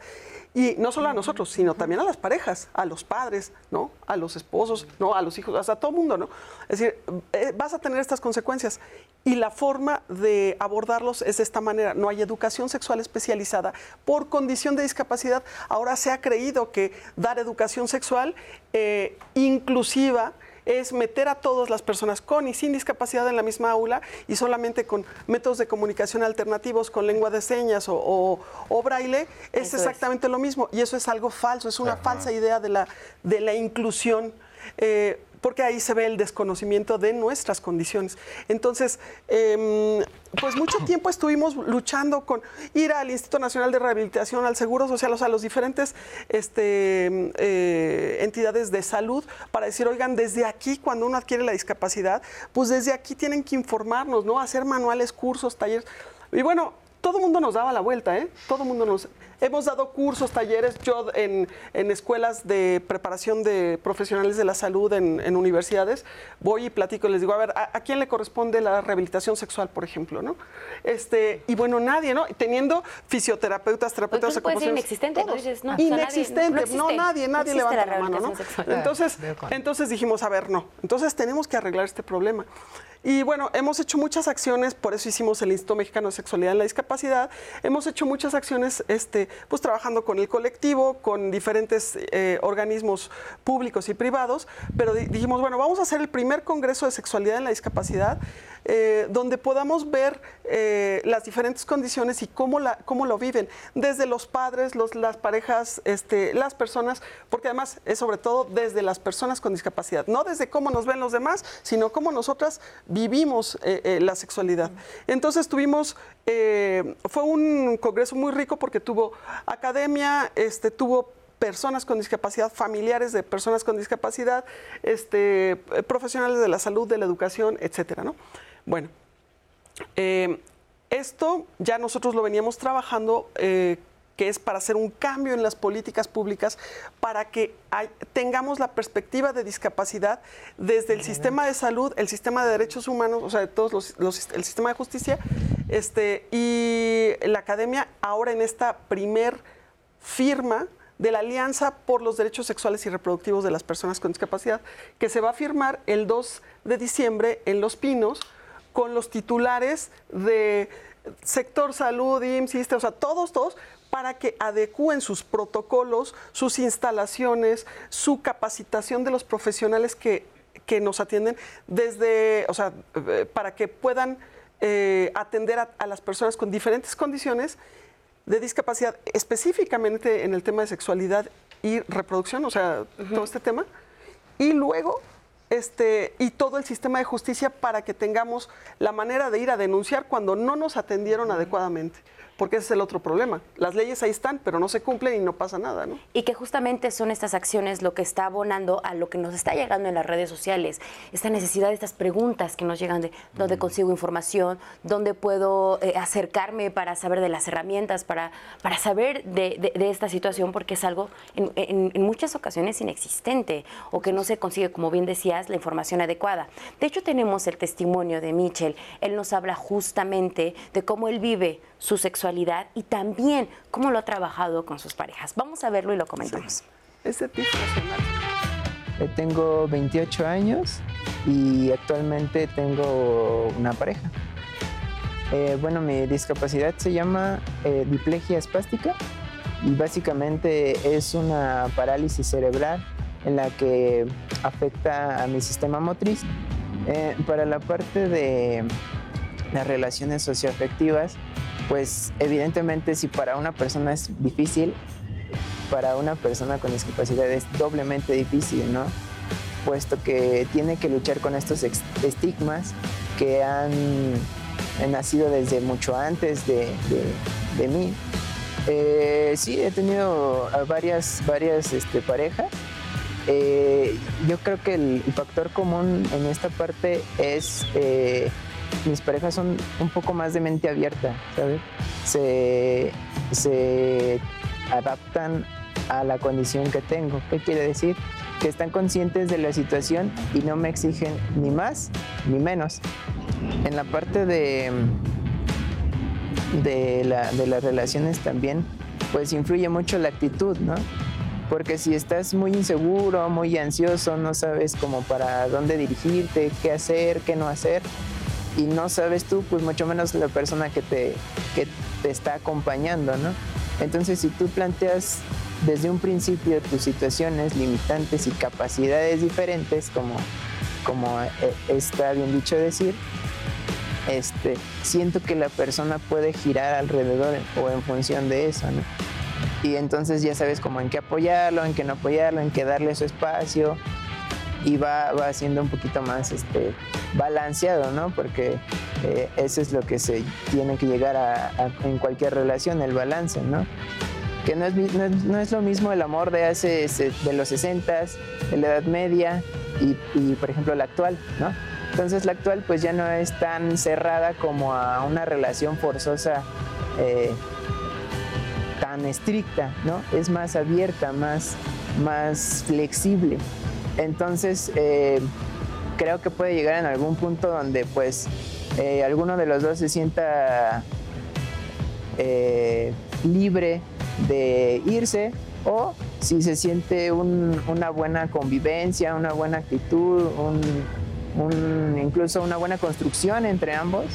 Y no solo a nosotros, sino también a las parejas, a los padres, ¿no? A los esposos, ¿no? A los hijos, hasta a todo el mundo, ¿no? Es decir, eh, vas a tener estas consecuencias. Y la forma de abordarlos es de esta manera. No hay educación sexual especializada por condición de discapacidad. Ahora se ha creído que dar educación sexual eh, inclusiva es meter a todas las personas con y sin discapacidad en la misma aula y solamente con métodos de comunicación alternativos, con lengua de señas o, braille, es exactamente lo mismo. Y eso es algo falso, es una falsa idea de la, de la inclusión. Eh, porque ahí se ve el desconocimiento de nuestras condiciones. Entonces, em, pues mucho tiempo estuvimos luchando con ir al Instituto Nacional de Rehabilitación, al Seguro Social, o sea, a los diferentes este, eh, entidades de salud para decir, oigan, desde aquí, cuando uno adquiere la discapacidad, pues desde aquí tienen que informarnos, ¿no? Hacer manuales, cursos, talleres. Y bueno, todo el mundo nos daba la vuelta, ¿eh? Todo el mundo nos... Hemos dado cursos, talleres, yo en, escuelas de preparación de profesionales de la salud en, universidades, voy y platico y les digo, a ver, ¿a, quién le corresponde la rehabilitación sexual, por ejemplo? ¿no? Este, y bueno, nadie, ¿no? Teniendo fisioterapeutas, terapeutas de puede inexistente, ¿no? no, inexistente, no, nadie, nadie levanta la, mano, ¿no? Entonces, entonces dijimos, a ver, no, entonces tenemos que arreglar este problema. Y bueno, hemos hecho muchas acciones, por eso hicimos el Instituto Mexicano de Sexualidad en la Discapacidad. Hemos hecho muchas acciones, este, pues trabajando con el colectivo, con diferentes eh, organismos públicos y privados, pero dijimos, bueno, vamos a hacer el primer Congreso de Sexualidad en la Discapacidad eh, donde podamos ver eh, las diferentes condiciones y cómo, la, cómo lo viven, desde los padres, los, las parejas, este, las personas, porque además es sobre todo desde las personas con discapacidad, no desde cómo nos ven los demás, sino cómo nosotras vivimos la sexualidad. Entonces tuvimos, fue un congreso muy rico porque tuvo academia, este, tuvo personas con discapacidad, familiares de personas con discapacidad, este, profesionales de la salud, de la educación, etcétera. ¿no? Bueno, eh, esto ya nosotros lo veníamos trabajando. Que es para hacer un cambio en las políticas públicas para que tengamos la perspectiva de discapacidad desde el sistema de salud, el sistema de derechos humanos, o sea, todos los, el sistema de justicia, este, y la academia ahora en esta primer firma de la Alianza por los Derechos Sexuales y Reproductivos de las Personas con Discapacidad, que se va a firmar el 2 de diciembre en Los Pinos con los titulares de sector salud, IMSS, o sea, todos, todos, para que adecúen sus protocolos, sus instalaciones, su capacitación de los profesionales que, nos atienden desde, o sea, eh, para que puedan eh, atender a las personas con diferentes condiciones de discapacidad, específicamente en el tema de sexualidad y reproducción, o sea, todo este tema. Y luego, este, y todo el sistema de justicia para que tengamos la manera de ir a denunciar cuando no nos atendieron adecuadamente porque ese es el otro problema. Las leyes ahí están, pero no se cumplen y no pasa nada, ¿no? Y que justamente son estas acciones lo que está abonando a lo que nos está llegando en las redes sociales, esta necesidad de estas preguntas que nos llegan de dónde consigo información, dónde puedo eh, acercarme para saber de las herramientas, para, para saber de, esta situación, porque es algo en, muchas ocasiones inexistente o que no se consigue, como bien decías, la información adecuada. De hecho, tenemos el testimonio de Mitchell. Él nos habla justamente de cómo él vive su sexualidad y también cómo lo ha trabajado con sus parejas. Vamos a verlo y lo comentamos. Ese tipo eh, Tengo 28 años y actualmente tengo una pareja. Eh, bueno, mi discapacidad se llama eh, diplegia espástica y básicamente es una parálisis cerebral en la que afecta a mi sistema motriz. para la parte de las relaciones socioafectivas, pues evidentemente si para una persona es difícil, para una persona con discapacidad es doblemente difícil, ¿no? Puesto que tiene que luchar con estos estigmas que han, nacido desde mucho antes de, mí. Eh, sí, he tenido varias, varias este, parejas. Eh, yo creo que el, factor común en esta parte es eh, mis parejas son un poco más de mente abierta, ¿sabes? Se, adaptan a la condición que tengo. ¿Qué quiere decir? Que están conscientes de la situación y no me exigen ni más ni menos. En la parte de, de, de las relaciones también, pues influye mucho la actitud, ¿no? Porque si estás muy inseguro, muy ansioso, no sabes cómo para dónde dirigirte, qué hacer, qué no hacer, y no sabes tú, pues mucho menos la persona que te, que te está acompañando, ¿no? Entonces, si tú planteas desde un principio tus situaciones limitantes y capacidades diferentes, como, como eh, está bien dicho decir, este, siento que la persona puede girar alrededor o en función de eso, ¿no? Y entonces ya sabes cómo en qué apoyarlo, en qué no apoyarlo, en qué darle su espacio, y va, va siendo un poquito más este, balanceado, ¿no? Porque eh, eso es lo que se tiene que llegar a, en cualquier relación, el balance, ¿no? Que no es, no es, lo mismo el amor de hace de los 60, de la Edad Media y, por ejemplo, la actual, ¿no? Entonces la actual pues ya no es tan cerrada como a una relación forzosa eh, tan estricta, ¿no? Es más abierta, más, más flexible. Entonces, eh, creo que puede llegar en algún punto donde pues eh, alguno de los dos se sienta eh, libre de irse o si se siente una buena convivencia, una buena actitud, incluso una buena construcción entre ambos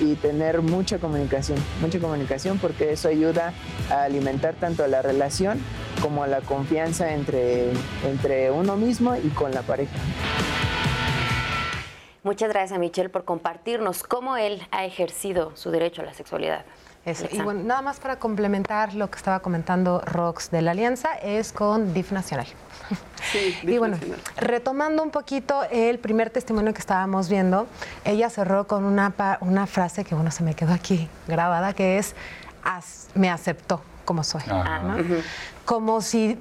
y tener mucha comunicación, mucha comunicación porque eso ayuda a alimentar tanto la relación como la confianza entre, entre uno mismo y con la pareja. Muchas gracias a Michelle por compartirnos cómo él ha ejercido su derecho a la sexualidad. Y bueno, nada más para complementar lo que estaba comentando Rox de la Alianza, es con DIF Nacional. Sí, y bueno, retomando un poquito el primer testimonio que estábamos viendo, ella cerró con una, una frase que, bueno, se me quedó aquí grabada, que es, me aceptó como soy. Como si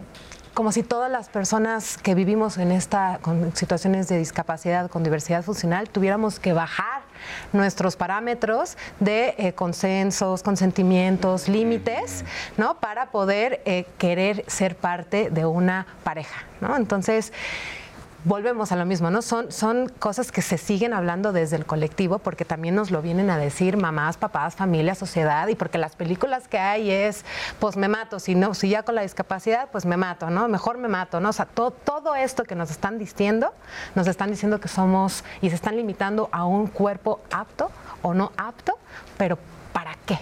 como si todas las personas que vivimos en esta con situaciones de discapacidad con diversidad funcional tuviéramos que bajar nuestros parámetros de eh, consensos, consentimientos, límites, ¿no? Para poder eh, querer ser parte de una pareja, ¿no? Entonces, volvemos a lo mismo, ¿no? Son, son cosas que se siguen hablando desde el colectivo porque también nos lo vienen a decir mamás, papás, familia, sociedad y porque las películas que hay es, pues me mato, si no, si ya con la discapacidad, pues me mato, ¿no? Mejor me mato, ¿no? O sea, todo, todo esto que nos están diciendo, nos están diciendo que somos y se están limitando a un cuerpo apto o no apto, pero ¿para qué?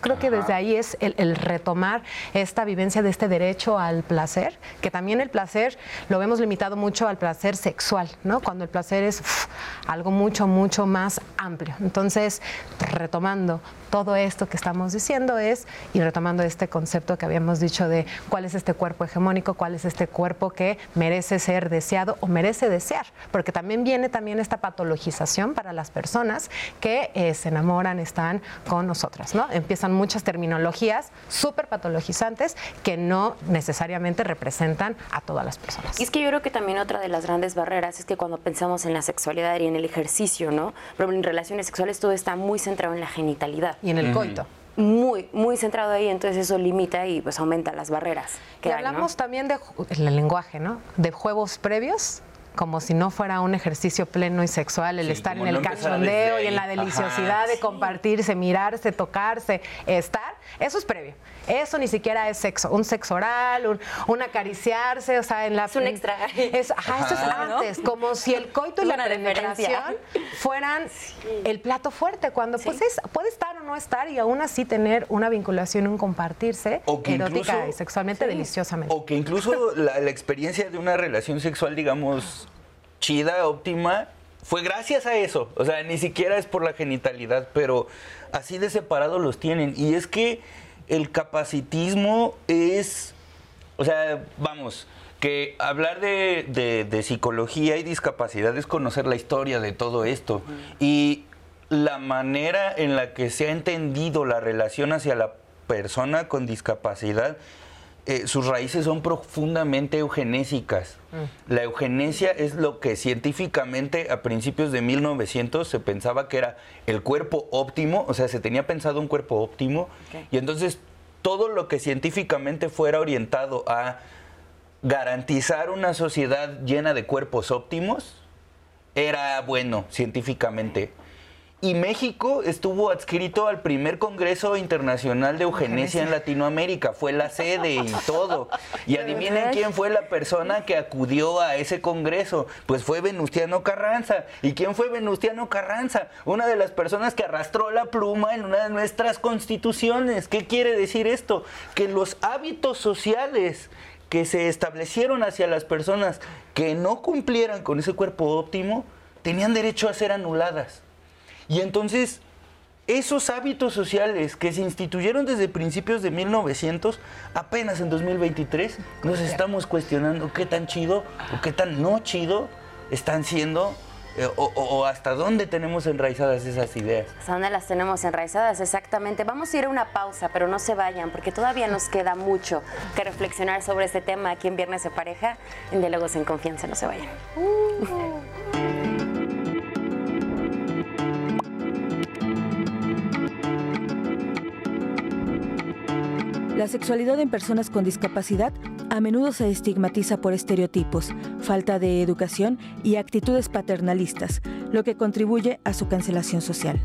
Creo que desde ahí es el, retomar esta vivencia de este derecho al placer, que también el placer lo vemos limitado mucho al placer sexual, ¿no? Cuando el placer es algo mucho, mucho más amplio. Entonces, retomando todo esto que estamos diciendo es, y retomando este concepto que habíamos dicho de cuál es este cuerpo hegemónico, cuál es este cuerpo que merece ser deseado o merece desear, porque también viene también esta patologización para las personas que eh, se enamoran, están con nosotras, ¿no? Empiezan muchas terminologías súper patologizantes que no necesariamente representan a todas las personas. Y es que yo creo que también otra de las grandes barreras es que cuando pensamos en la sexualidad y en el ejercicio, ¿no? Pero en relaciones sexuales todo está muy centrado en la genitalidad y en el coito muy, muy centrado ahí, entonces eso limita y pues aumenta las barreras. Que y hablamos también de el lenguaje, ¿no? De juegos previos como si no fuera un ejercicio pleno y sexual, el estar en el cachondeo y en la deliciosidad de compartirse, mirarse, tocarse, estar, eso es previo. Eso ni siquiera es sexo, un sexo oral, un, acariciarse, o sea, en la... Es un extra. Es, ajá, eso es antes, como si el coito y la penetración fueran el plato fuerte, cuando pues es, puede estar o no estar y aún así tener una vinculación, un compartirse erótica y sexualmente deliciosamente. O que incluso [LAUGHS] la experiencia de una relación sexual, digamos, chida, óptima, fue gracias a eso. O sea, ni siquiera es por la genitalidad, pero así de separados los tienen. Y es que el capacitismo es, o sea, vamos, que hablar de, psicología y discapacidad es conocer la historia de todo esto. Y la manera en la que se ha entendido la relación hacia la persona con discapacidad eh, sus raíces son profundamente eugenésicas. Mm. La eugenesia es lo que científicamente a principios de 1900 se pensaba que era el cuerpo óptimo, o sea, se tenía pensado un cuerpo óptimo, y entonces todo lo que científicamente fuera orientado a garantizar una sociedad llena de cuerpos óptimos era bueno científicamente. Y México estuvo adscrito al primer Congreso Internacional de Eugenesia en Latinoamérica, fue la sede y todo. Y adivinen quién fue la persona que acudió a ese congreso, pues fue Venustiano Carranza. ¿Y quién fue Venustiano Carranza? Una de las personas que arrastró la pluma en una de nuestras constituciones. ¿Qué quiere decir esto? Que los hábitos sociales que se establecieron hacia las personas que no cumplieran con ese cuerpo óptimo, tenían derecho a ser anuladas. Y entonces, esos hábitos sociales que se instituyeron desde principios de 1900, apenas en 2023 nos estamos cuestionando qué tan chido o qué tan no chido están siendo eh, o, hasta dónde tenemos enraizadas esas ideas. ¿Hasta dónde las tenemos enraizadas? Exactamente. Vamos a ir a una pausa, pero no se vayan, porque todavía nos queda mucho que reflexionar sobre este tema aquí en Viernes de Pareja, en Diálogos en Confianza. No se vayan. Uh. La sexualidad en personas con discapacidad a menudo se estigmatiza por estereotipos, falta de educación y actitudes paternalistas, lo que contribuye a su cancelación social.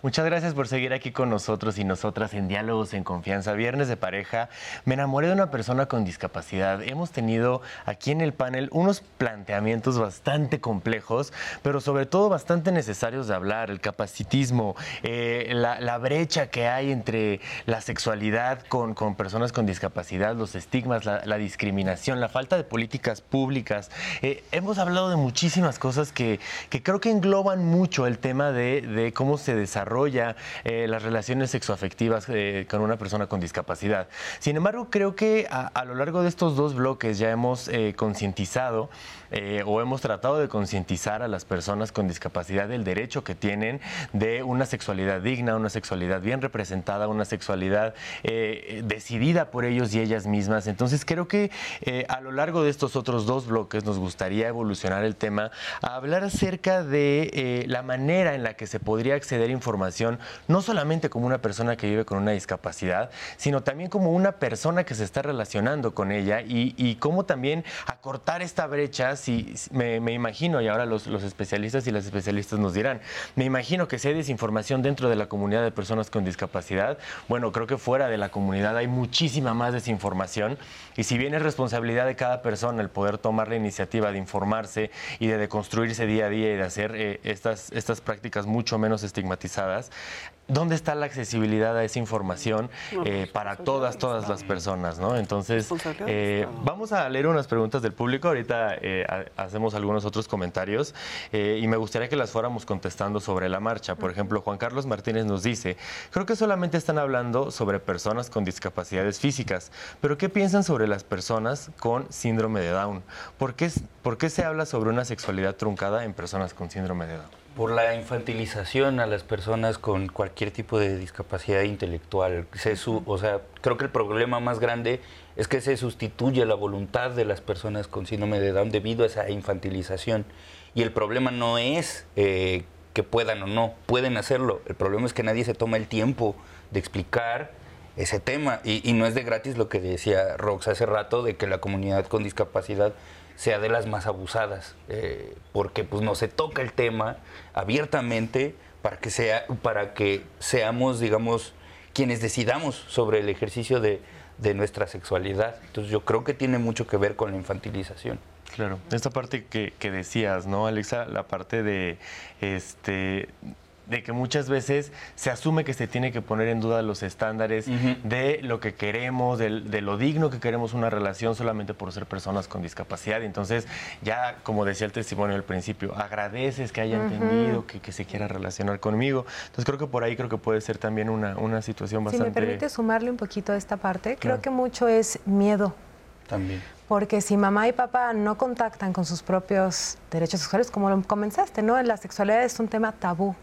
Muchas gracias por seguir aquí con nosotros y nosotras en Diálogos en Confianza. Viernes de pareja. Me enamoré de una persona con discapacidad. Hemos tenido aquí en el panel unos planteamientos bastante complejos, pero sobre todo bastante necesarios de hablar. El capacitismo, eh, la, brecha que hay entre la sexualidad con, personas con discapacidad, los estigmas, la, discriminación, la falta de políticas públicas. Eh, hemos hablado de muchísimas cosas que, que, creo que engloban mucho el tema de, de cómo se desarrolla eh, las relaciones sexoafectivas eh, con una persona con discapacidad. Sin embargo, creo que a, lo largo de estos dos bloques ya hemos eh, concientizado o hemos tratado de concientizar a las personas con discapacidad del derecho que tienen de una sexualidad digna, una sexualidad bien representada, una sexualidad decidida por ellos y ellas mismas. Entonces creo que a lo largo de estos otros dos bloques nos gustaría evolucionar el tema a hablar acerca de la manera en la que se podría acceder a información no solamente como una persona que vive con una discapacidad, sino también como una persona que se está relacionando con ella y, cómo también acortar esta brecha, si me, imagino, y ahora los, especialistas y las especialistas nos dirán, me imagino que si hay desinformación dentro de la comunidad de personas con discapacidad, bueno, creo que fuera de la comunidad hay muchísima más desinformación y si bien es responsabilidad de cada persona el poder tomar la iniciativa de informarse y de deconstruirse día a día y de hacer eh, estas, estas prácticas mucho menos estigmatizadas, ¿Dónde está la accesibilidad a esa información eh, para todas, todas las personas? ¿no? Entonces, eh, vamos a leer unas preguntas del público. Ahorita eh, hacemos algunos otros comentarios y me gustaría que las fuéramos contestando sobre la marcha. Por ejemplo, Juan Carlos Martínez nos dice, creo que solamente están hablando sobre personas con discapacidades físicas, pero ¿qué piensan sobre las personas con síndrome de Down? ¿Por qué, por qué se habla sobre una sexualidad truncada en personas con síndrome de Down? Por la infantilización a las personas con cualquier tipo de discapacidad intelectual. o sea, creo que el problema más grande es que se sustituye la voluntad de las personas con síndrome de Down debido a esa infantilización. Y el problema no es eh, que puedan o no, pueden hacerlo. El problema es que nadie se toma el tiempo de explicar ese tema. Y, y no es de gratis lo que decía Rox hace rato, de que la comunidad con discapacidad sea de las más abusadas, eh, porque pues no se toca el tema abiertamente para que, sea, para que seamos, digamos, quienes decidamos sobre el ejercicio de, nuestra sexualidad. Entonces yo creo que tiene mucho que ver con la infantilización. Claro, esta parte que, que decías, ¿no, Alexa? La parte de este de que muchas veces se asume que se tiene que poner en duda los estándares de lo que queremos, de, lo digno que queremos una relación solamente por ser personas con discapacidad. Entonces, ya como decía el testimonio al principio, agradeces que haya entendido que, se quiera relacionar conmigo. Entonces, creo que por ahí creo que puede ser también una, una situación bastante... Si me permite sumarle un poquito a esta parte, creo que mucho es miedo. También. Porque si mamá y papá no contactan con sus propios derechos sexuales, como lo comenzaste, ¿no? La sexualidad es un tema tabú.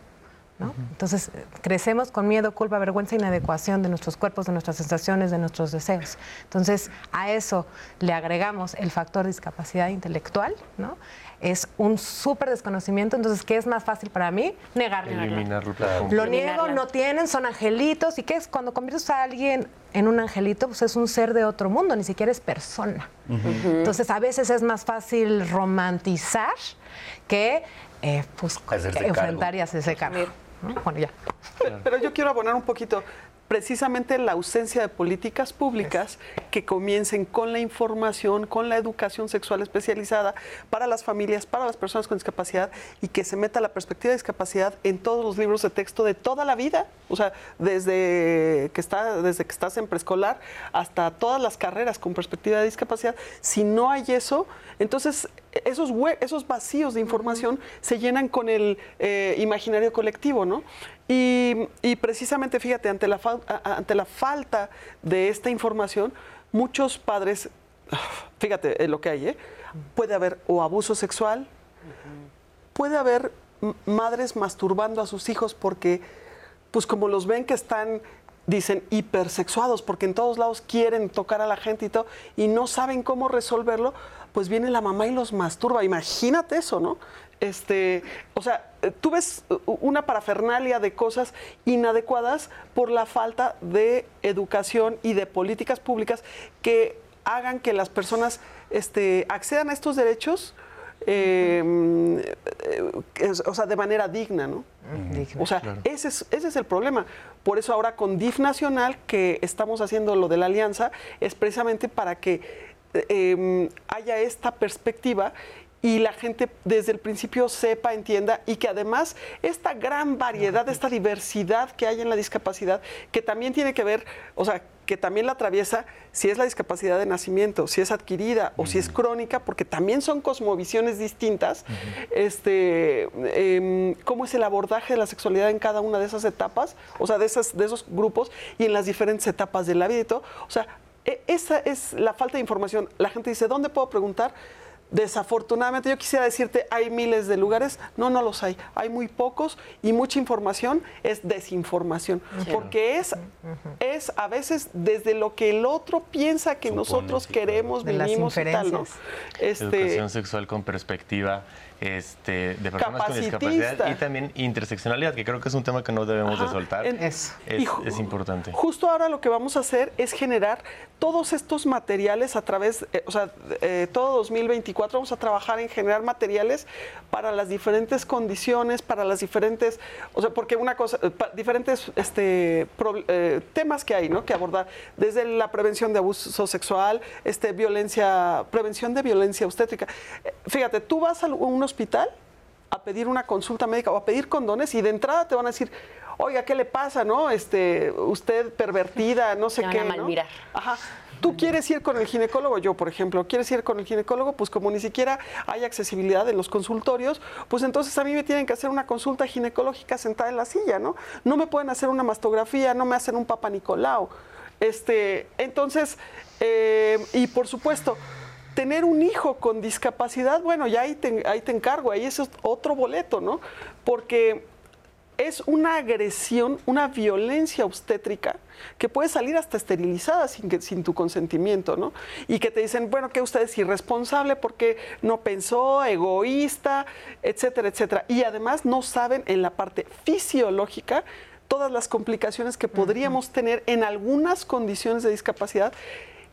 Entonces, crecemos con miedo, culpa, vergüenza, inadecuación de nuestros cuerpos, de nuestras sensaciones, de nuestros deseos. Entonces, a eso le agregamos el factor discapacidad intelectual, ¿no? Es un súper desconocimiento, entonces, ¿qué es más fácil para mí? Negar, Eliminarlo. Lo niego, no tienen, son angelitos. ¿Y qué es? Cuando conviertes a alguien en un angelito, pues es un ser de otro mundo, ni siquiera es persona. Entonces, a veces es más fácil romantizar que, eh, pues, enfrentar y hacerse cargo. Bueno, ya. [LAUGHS] Pero yo quiero abonar un poquito precisamente la ausencia de políticas públicas que comiencen con la información, con la educación sexual especializada para las familias, para las personas con discapacidad y que se meta la perspectiva de discapacidad en todos los libros de texto de toda la vida, o sea, desde que está desde que estás en preescolar hasta todas las carreras con perspectiva de discapacidad. Si no hay eso, entonces esos, esos vacíos de información se llenan con el eh, imaginario colectivo, ¿no? Y, precisamente, fíjate, ante la, ante la falta de esta información, muchos padres, [SIGHS] fíjate en lo que hay, ¿eh? puede haber o abuso sexual, puede haber madres masturbando a sus hijos porque, pues como los ven que están dicen hipersexuados porque en todos lados quieren tocar a la gente y todo y no saben cómo resolverlo, pues viene la mamá y los masturba. Imagínate eso, ¿no? Este, o sea, tú ves una parafernalia de cosas inadecuadas por la falta de educación y de políticas públicas que hagan que las personas este, accedan a estos derechos eh, o sea, de manera digna, ¿no? O sea, ese, es, ese es el problema. Por eso ahora con DIF Nacional, que estamos haciendo lo de la alianza, es precisamente para que em, haya esta perspectiva y la gente desde el principio sepa, entienda y que además esta gran variedad, esta diversidad que hay en la discapacidad, que también tiene que ver, o sea, que también la atraviesa si es la discapacidad de nacimiento, si es adquirida o si es crónica, porque también son cosmovisiones distintas. este, em, ¿Cómo es el abordaje de la sexualidad en cada una de esas etapas? O sea, de, esas, de esos grupos y en las diferentes etapas de la vida y todo. O sea, e, esa es la falta de información. La gente dice, ¿dónde puedo preguntar? Desafortunadamente, yo quisiera decirte, hay miles de lugares, no, no los hay, hay muy pocos y mucha información es desinformación, porque es, es a veces desde lo que el otro piensa que nosotros queremos, vivimos y tal, ¿no? Este, Educación sexual con perspectiva este, de personas con discapacidad y también interseccionalidad, que creo que es un tema que no debemos de soltar. Es, es, importante. Justo ahora lo que vamos a hacer es generar todos estos materiales a través, eh, o sea, eh, todo 2024 vamos a trabajar en generar materiales para las diferentes condiciones, para las diferentes, o sea, porque una cosa, eh, diferentes este, temas que hay, ¿no? Que abordar, desde la prevención de abuso sexual, este, violencia, prevención de violencia obstétrica. Fíjate, tú vas a un hospital a pedir una consulta médica o a pedir condones y de entrada te van a decir, oiga, ¿qué le pasa, no? Este, usted pervertida, no sé qué. Van a ¿no? Ajá. Tú quieres ir con el ginecólogo, yo por ejemplo, quieres ir con el ginecólogo, pues como ni siquiera hay accesibilidad en los consultorios, pues entonces a mí me tienen que hacer una consulta ginecológica sentada en la silla, ¿no? No me pueden hacer una mastografía, no me hacen un papa Nicolau. Este, entonces, eh, y por supuesto, tener un hijo con discapacidad, bueno, ya ahí te, ahí te encargo, ahí es otro boleto, ¿no? Porque es una agresión, una violencia obstétrica que puede salir hasta esterilizada sin, que, sin tu consentimiento, ¿no? Y que te dicen, bueno, que usted es irresponsable porque no pensó, egoísta, etcétera, etcétera. Y además no saben en la parte fisiológica todas las complicaciones que podríamos tener en algunas condiciones de discapacidad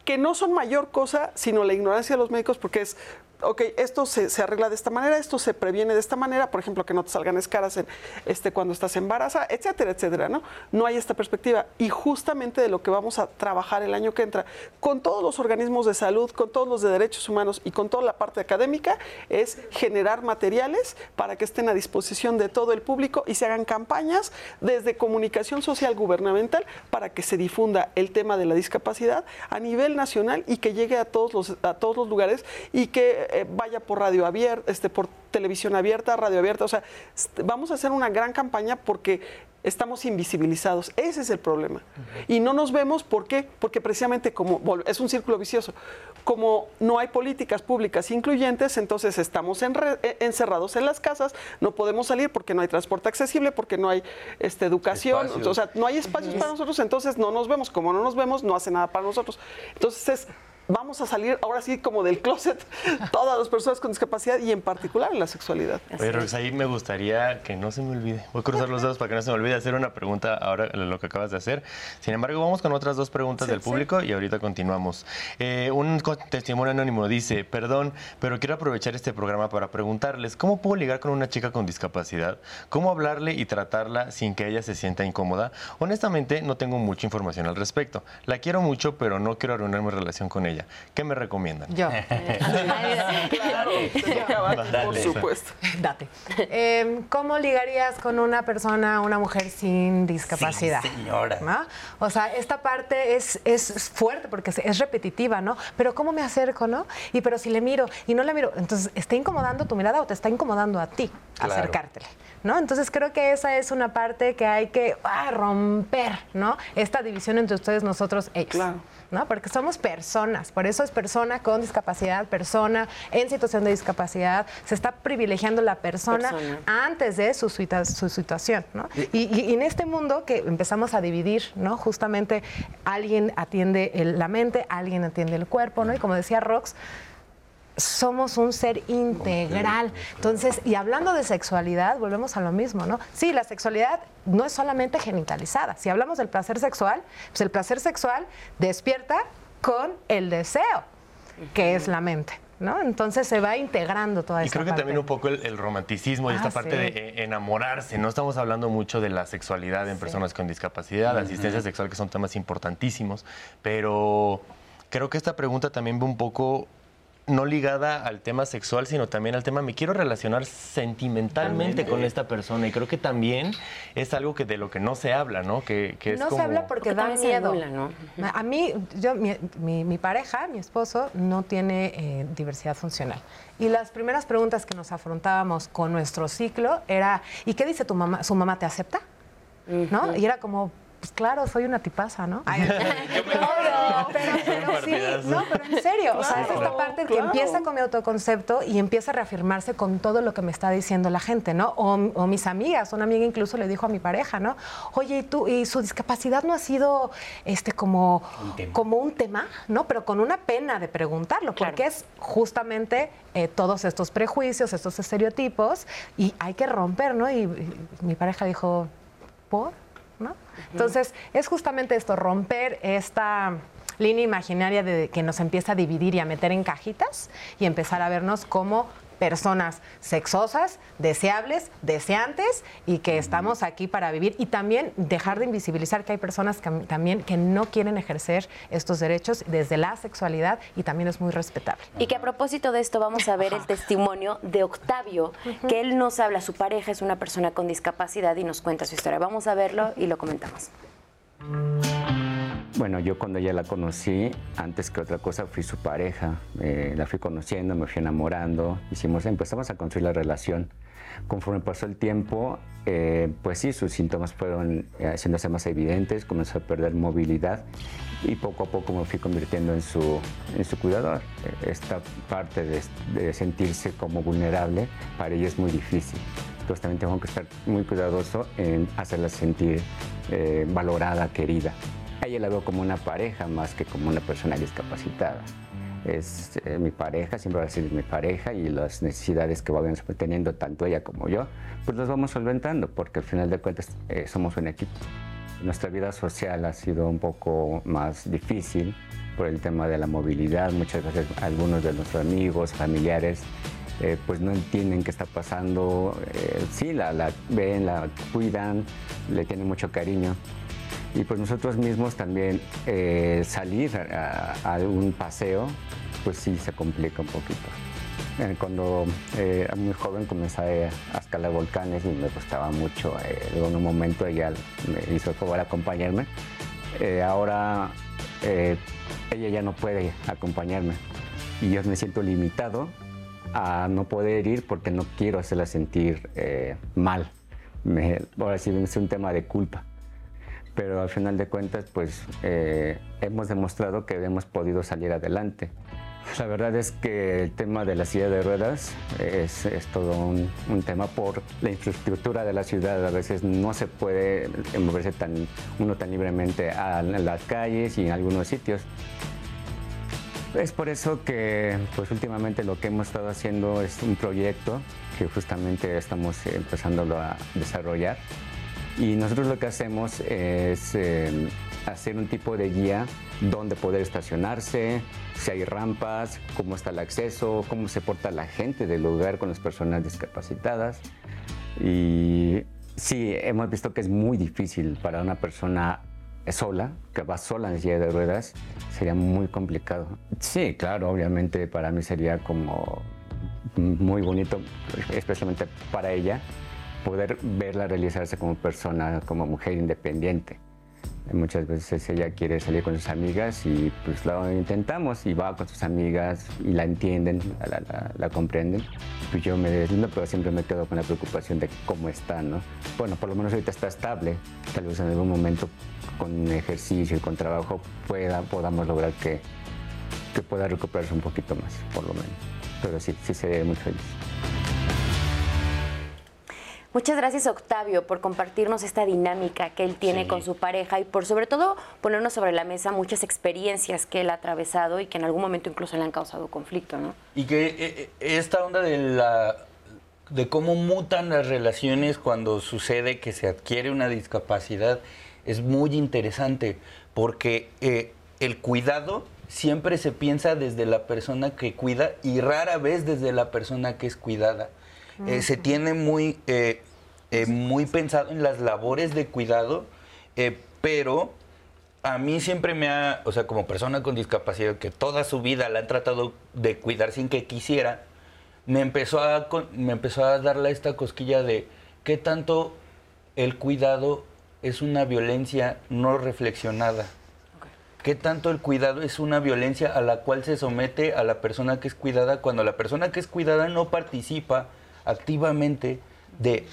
que no son mayor cosa sino la ignorancia de los médicos porque es ok, esto se, arregla de esta manera, esto se previene de esta manera, por ejemplo, que no te salgan escaras este, cuando estás embarazada, etcétera, etcétera, ¿no? No hay esta perspectiva. Y justamente de lo que vamos a trabajar el año que entra, con todos los organismos de salud, con todos los de derechos humanos y con toda la parte académica, es generar materiales para que estén a disposición de todo el público y se hagan campañas desde comunicación social gubernamental para que se difunda el tema de la discapacidad a nivel nacional y que llegue a todos los, a todos los lugares y que eh, vaya por radio abierta, este, por televisión abierta, radio abierta. O sea, vamos a hacer una gran campaña porque estamos invisibilizados. Ese es el problema. Y no nos vemos, ¿por qué? Porque precisamente como es un círculo vicioso, como no hay políticas públicas incluyentes, entonces estamos e, encerrados en las casas, no podemos salir porque no hay transporte accesible, porque no hay este, educación, o sea, no hay espacios para nosotros, entonces no nos vemos. Como no nos vemos, no hace nada para nosotros. Entonces es vamos a salir ahora sí como del closet [LAUGHS] todas las personas con discapacidad y en particular en la sexualidad. Pero ahí me gustaría que no se me olvide, voy a cruzar los dedos para que no se me olvide hacer una pregunta ahora lo que acabas de hacer. Sin embargo, vamos con otras dos preguntas del público y ahorita continuamos. Eh, un testimonio anónimo dice, perdón, pero quiero aprovechar este programa para preguntarles, ¿cómo puedo ligar con una chica con discapacidad? ¿Cómo hablarle y tratarla sin que ella se sienta incómoda? Honestamente, no tengo mucha información al respecto. La quiero mucho, pero no quiero arruinar mi relación con ella. ¿Qué me recomiendan? Yo. [LAUGHS] claro, por supuesto. Date. Em, ¿Cómo ligarías con una persona, una mujer sin discapacidad? Sí, señora. O sea, esta parte es, es fuerte porque es repetitiva, ¿no? Pero ¿cómo me acerco, no? Y pero si le miro y no le miro, entonces, ¿está incomodando tu mirada o te está incomodando a ti acercártele? ¿No? Entonces creo que esa es una parte que hay que ah, romper, ¿no? Esta división entre ustedes, nosotros, ellos. Claro. ¿no? Porque somos personas, por eso es persona con discapacidad, persona en situación de discapacidad, se está privilegiando la persona, antes de su, su situación, ¿no? Y, en este mundo que empezamos a dividir, ¿no? Justamente alguien atiende la mente, alguien atiende el cuerpo, ¿no? Y como decía Rox, somos un ser integral. Entonces, y hablando de sexualidad, volvemos a lo mismo, ¿no? Sí, la sexualidad no es solamente genitalizada. Si hablamos del placer sexual, pues el placer sexual despierta con el deseo, que es la mente. ¿no? Entonces se va integrando toda y esa creo que parte. también un poco el, el romanticismo y Ah, esta parte sí. de eh, enamorarse. No estamos hablando mucho de la sexualidad en personas con discapacidad, asistencia sexual, que son temas importantísimos, pero creo que esta pregunta también va un poco no ligada al tema sexual, sino también al tema me quiero relacionar sentimentalmente con esta persona y creo que también es algo que de lo que no se habla, ¿no? Que, que es no como... se habla porque, Porque da miedo. anula, ¿no? A mí, yo, mi, mi- mi pareja, mi esposo, no tiene eh, diversidad funcional. Y las primeras preguntas que nos afrontábamos con nuestro ciclo era, ¿y qué dice tu mamá? ¿Su mamá te acepta? ¿No? Y era como, pues claro, soy una tipaza, ¿no? Ay, [LAUGHS] no, pero, pero- pero sí, no, pero en serio, o sea, es esta Claro, parte que claro. empieza con mi autoconcepto y empieza a reafirmarse con todo lo que me está diciendo la gente, ¿no? O, o mis amigas, una amiga incluso le dijo a mi pareja, ¿no? Oye, ¿y tú, y su discapacidad no ha sido este como como un tema, ¿no? Pero con una pena de preguntarlo, Claro. porque es justamente eh, todos estos prejuicios, estos estereotipos, y hay que romper, ¿no? Y, y mi pareja dijo, ¿por? ¿No? Entonces, es justamente esto, romper esta línea imaginaria de que nos empieza a dividir y a meter en cajitas y empezar a vernos como personas sexosas, deseables, deseantes y que estamos aquí para vivir y también dejar de invisibilizar que hay personas que, también que no quieren ejercer estos derechos desde la sexualidad y también es muy respetable. Y que a propósito de esto vamos a ver el testimonio de Octavio, que él nos habla, su pareja es una persona con discapacidad y nos cuenta su historia. Vamos a verlo y lo comentamos. Bueno, yo cuando ya la conocí, antes que otra cosa, fui su pareja. Eh, la fui conociendo, me fui enamorando, hicimos, empezamos a construir la relación. Conforme pasó el tiempo, eh, pues sí, sus síntomas fueron eh, haciéndose más evidentes, comenzó a perder movilidad y poco a poco me fui convirtiendo en su, en su cuidador. Esta parte de, de sentirse como vulnerable para ella es muy difícil. Entonces también tengo que estar muy cuidadoso en hacerla sentir eh, valorada, querida. A ella la veo como una pareja más que como una persona discapacitada. Es eh, mi pareja, siempre va a ser mi pareja y las necesidades que vamos teniendo tanto ella como yo, pues las vamos solventando porque al final de cuentas eh, somos un equipo. Nuestra vida social ha sido un poco más difícil por el tema de la movilidad. Muchas veces algunos de nuestros amigos, familiares, eh, pues no entienden qué está pasando. Eh, sí, la, la ven, la cuidan, le tienen mucho cariño. Y pues nosotros mismos también eh, salir a, a un paseo, pues sí se complica un poquito. Eh, Cuando eh, muy joven comencé a escalar volcanes y me gustaba mucho. Eh, en un momento ella me hizo el favor de acompañarme. Ahora ella ya no puede acompañarme y yo me siento limitado a no poder ir porque no quiero hacerla sentir eh, mal. Me- ahora sí es un tema de culpa pero al final de cuentas pues eh, hemos demostrado que hemos podido salir adelante. La verdad es que el tema de la silla de ruedas es, es todo un, un tema por la infraestructura de la ciudad. A veces no se puede moverse tan, uno tan libremente a las calles y en algunos sitios. Es por eso que pues últimamente lo que hemos estado haciendo es un proyecto que justamente estamos empezándolo a desarrollar y nosotros lo que hacemos es eh, hacer un tipo de guía donde poder estacionarse, si hay rampas, cómo está el acceso, cómo se porta la gente del lugar con las personas discapacitadas. Y sí, hemos visto que es muy difícil para una persona sola, que va sola en silla de ruedas, sería muy complicado. Sí, claro, obviamente para mí sería como muy bonito, especialmente para ella, poder verla realizarse como persona, como mujer independiente. Muchas veces ella quiere salir con sus amigas y pues lo intentamos y va con sus amigas y la entienden, la, la- la comprenden. Pues yo me deslindo, pero siempre me quedo con la preocupación de cómo está, ¿no? Bueno, por lo menos ahorita está estable. Tal vez en algún momento con ejercicio y con trabajo pueda, podamos lograr que, que pueda recuperarse un poquito más, por lo menos. Pero sí, sí sería muy feliz. Muchas gracias Octavio por compartirnos esta dinámica que él tiene Sí. con su pareja y por sobre todo ponernos sobre la mesa muchas experiencias que él ha atravesado y que en algún momento incluso le han causado conflicto, ¿no? Y que eh, eh, esta onda de la de cómo mutan las relaciones cuando sucede que se adquiere una discapacidad es muy interesante porque eh, el cuidado siempre se piensa desde la persona que cuida y rara vez desde la persona que es cuidada. Eh, se tiene muy, eh, eh, muy pensado en las labores de cuidado, pero a mí siempre me ha, o sea, como persona con discapacidad que toda su vida la han tratado de cuidar sin que quisiera, me empezó a, me empezó a darle esta cosquilla de qué tanto el cuidado es una violencia no reflexionada. ¿Qué tanto el cuidado es una violencia a la cual se somete a la persona que es cuidada cuando la persona que es cuidada no participa activamente de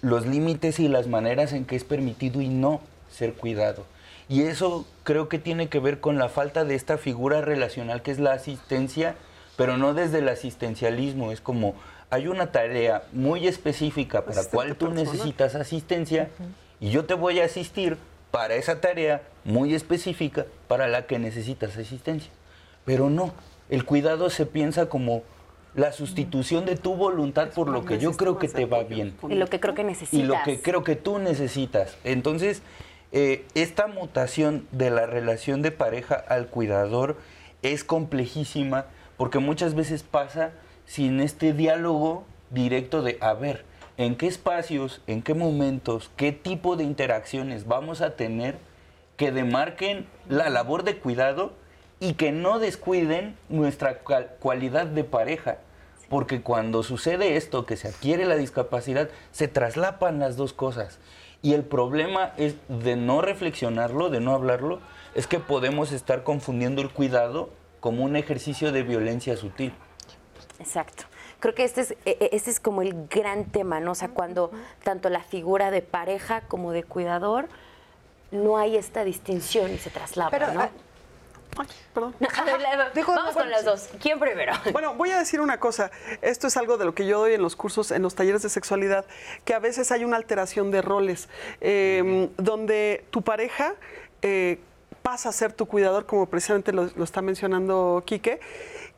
los límites y las maneras en que es permitido y no ser cuidado? Y eso creo que tiene que ver con la falta de esta figura relacional que es la asistencia, pero no desde el asistencialismo, es como hay una tarea muy específica para la cual tú necesitas asistencia y yo te voy a asistir para esa tarea muy específica para la que necesitas asistencia. Pero no, el cuidado se piensa como la sustitución de tu voluntad por lo que yo creo que te va bien. Y lo que creo que necesitas. Y lo que creo que tú necesitas. Entonces, eh, esta mutación de la relación de pareja al cuidador es complejísima porque muchas veces pasa sin este diálogo directo de, a ver, en qué espacios, en qué momentos, qué tipo de interacciones vamos a tener que demarquen la labor de cuidado y que no descuiden nuestra cualidad de pareja. Porque cuando sucede esto, que se adquiere la discapacidad, se traslapan las dos cosas. Y el problema es de no reflexionarlo, de no hablarlo, es que podemos estar confundiendo el cuidado como un ejercicio de violencia sutil. Exacto creo que este es, e, e, este es como el gran tema, ¿no? O sea, cuando tanto la figura de pareja como de cuidador, no hay esta distinción y se traslada, ¿no? Ay, perdón. Vamos con las dos. ¿Quién primero? Bueno, voy a decir una cosa. Esto es algo de lo que yo doy en los cursos, en los talleres de sexualidad, que a veces hay una alteración de roles, em, donde tu pareja eh, pasa a ser tu cuidador, como precisamente lo, lo está mencionando Quique,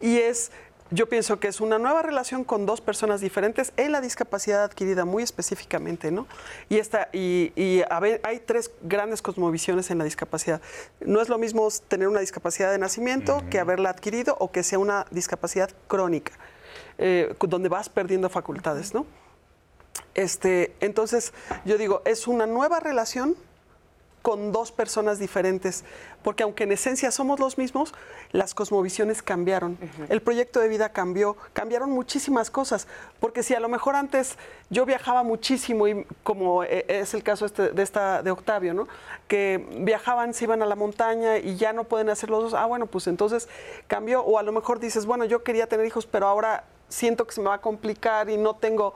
y es yo pienso que es una nueva relación con dos personas diferentes en la discapacidad adquirida muy específicamente, ¿no? Y, esta, y, y a ver, hay tres grandes cosmovisiones en la discapacidad. No es lo mismo tener una discapacidad de nacimiento que haberla adquirido o que sea una discapacidad crónica, eh, donde vas perdiendo facultades, ¿no? Este, entonces, yo digo, es una nueva relación con dos personas diferentes, porque aunque en esencia somos los mismos, las cosmovisiones cambiaron. El proyecto de vida cambió, cambiaron muchísimas cosas, porque si a lo mejor antes yo viajaba muchísimo y como eh, es el caso este, de esta de Octavio, ¿no? Que viajaban, se iban a la montaña y ya no pueden hacer los dos. Ah, bueno, pues entonces cambió o a lo mejor dices, bueno, yo quería tener hijos, pero ahora siento que se me va a complicar y no tengo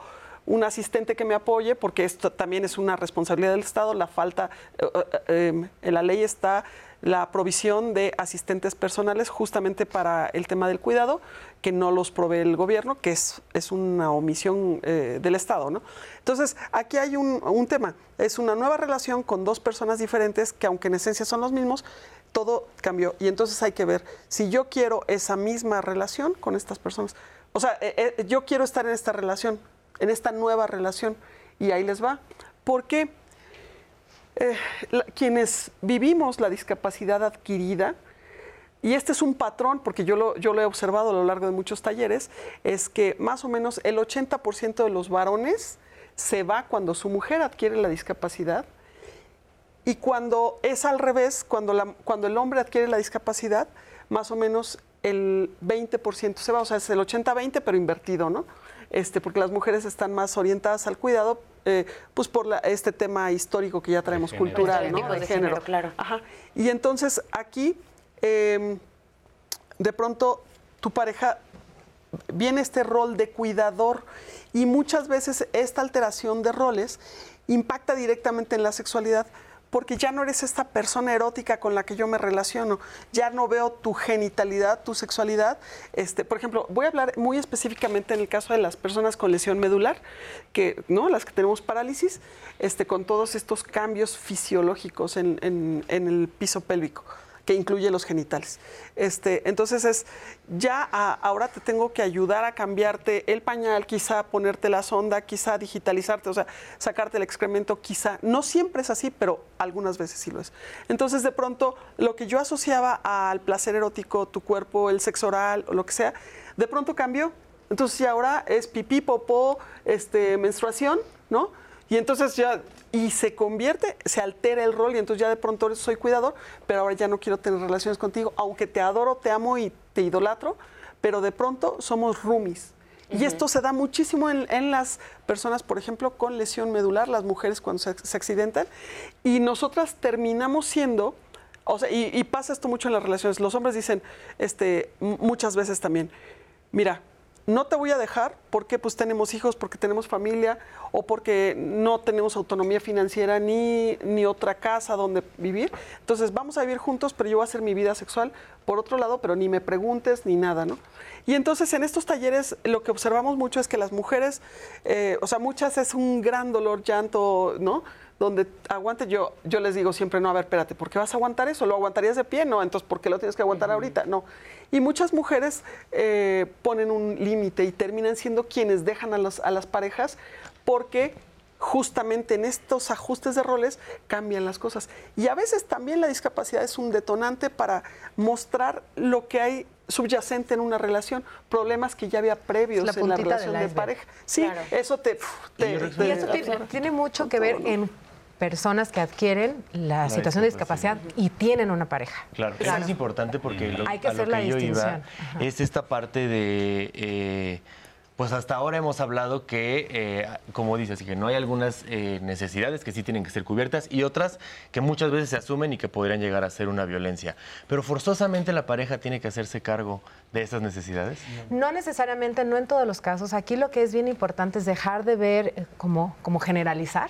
un asistente que me apoye, porque esto también es una responsabilidad del Estado, la falta, eh, eh, em, en la ley está la provisión de asistentes personales justamente para el tema del cuidado, que no los provee el gobierno, que es, es una omisión eh, del Estado. ¿no? Entonces, aquí hay un, un, tema, es una nueva relación con dos personas diferentes que aunque en esencia son los mismos, todo cambió. Y entonces hay que ver si yo quiero esa misma relación con estas personas. O sea, yo quiero estar en esta relación, en esta nueva relación. Y ahí les va. Porque eh, quienes vivimos la discapacidad adquirida, y este es un patrón, porque yo lo, yo lo he observado a lo largo de muchos talleres, es que más o menos el 80% de los varones se va cuando su mujer adquiere la discapacidad y cuando es al revés, cuando, la, cuando el hombre adquiere la discapacidad, más o menos el 20% se va, o sea, es el 80-20, pero invertido, ¿no? Este, porque las mujeres están más orientadas al cuidado, eh, pues por este tema histórico que ya traemos cultural, ¿no? De, género. claro. Ajá. Y entonces aquí, em, de pronto, tu pareja viene este rol de cuidador y muchas veces esta alteración de roles impacta directamente en la sexualidad porque ya no eres esta persona erótica con la que yo me relaciono, ya no veo tu genitalidad, tu sexualidad. Este, por ejemplo, voy a hablar muy específicamente en el caso de las personas con lesión medular, que, ¿no? las que tenemos parálisis, este, con todos estos cambios fisiológicos en, el piso pélvico. Que incluye los genitales. Este, entonces es, ya ahora te tengo que ayudar a cambiarte el pañal, quizá ponerte la sonda, quizá digitalizarte, o sea, sacarte el excremento, quizá. No siempre es así, pero algunas veces sí lo es. Entonces, de pronto, lo que yo asociaba al placer erótico, tu cuerpo, el sexo oral o lo que sea, de pronto cambió. Entonces, si ahora es pipí, popó, este, menstruación, ¿no? Y entonces ya, y se convierte, se altera el rol y entonces ya de pronto soy cuidador, pero ahora ya no quiero tener relaciones contigo, aunque te adoro, te amo y te idolatro, pero de pronto somos roomies. Y esto se da muchísimo en, las personas, por ejemplo, con lesión medular, las mujeres cuando se, accidentan, y nosotras terminamos siendo, o sea, y, y, pasa esto mucho en las relaciones, los hombres dicen este, muchas veces también, mira, no te voy a dejar porque pues tenemos hijos, porque tenemos familia o porque no tenemos autonomía financiera ni, ni otra casa donde vivir. Entonces vamos a vivir juntos, pero yo voy a hacer mi vida sexual por otro lado, pero ni me preguntes ni nada, ¿no? Y entonces en estos talleres lo que observamos mucho es que las mujeres, eh, o sea, muchas es un gran dolor, llanto, ¿no? Donde aguante, yo, yo les digo siempre, no, a ver, espérate, ¿por qué vas a aguantar eso? ¿Lo aguantarías de pie? No, entonces, ¿por qué lo tienes que aguantar ahorita? No. Y muchas mujeres eh, ponen un límite y terminan siendo quienes dejan a, a las parejas porque justamente en estos ajustes de roles cambian las cosas. Y a veces también la discapacidad es un detonante para mostrar lo que hay subyacente en una relación, problemas que ya había previos en la relación de pareja. Sí, eso te... y eso tiene mucho que ver en personas que adquieren la, situación de discapacidad y tienen una pareja. Claro, eso es importante porque lo, Hay que hacer la yo iba es esta parte de... Eh, pues hasta ahora hemos hablado que, eh, como dices, que no hay algunas eh, necesidades que sí tienen que ser cubiertas y otras que muchas veces se asumen y que podrían llegar a ser una violencia. Pero forzosamente la pareja tiene que hacerse cargo de esas necesidades. No necesariamente, no en todos los casos. Aquí lo que es bien importante es dejar de ver como, como generalizar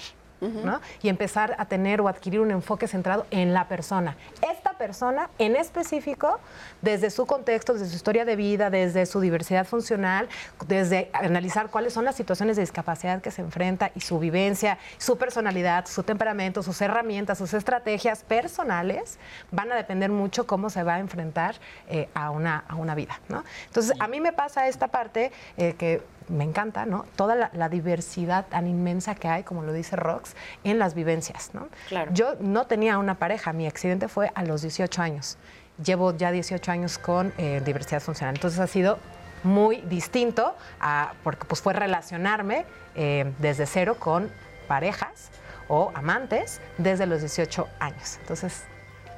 y empezar a tener o adquirir un enfoque centrado en la persona. Esta persona en específico, desde su contexto, desde su historia de vida, desde su diversidad funcional, desde analizar cuáles son las situaciones de discapacidad que se enfrenta y su vivencia, su personalidad, su temperamento, sus herramientas, sus estrategias personales, van a depender mucho cómo se va a enfrentar eh, a, una, a una vida. Entonces, a mí me pasa esta parte eh, que me encanta, ¿no? Toda la, diversidad tan inmensa que hay, como lo dice Rox, en las vivencias, ¿no? Yo no tenía una pareja, mi accidente fue a los 18 años. Llevo ya 18 años con eh, diversidad funcional. Entonces ha sido muy distinto a, porque pues fue relacionarme eh, desde cero con parejas o amantes desde los 18 años. Entonces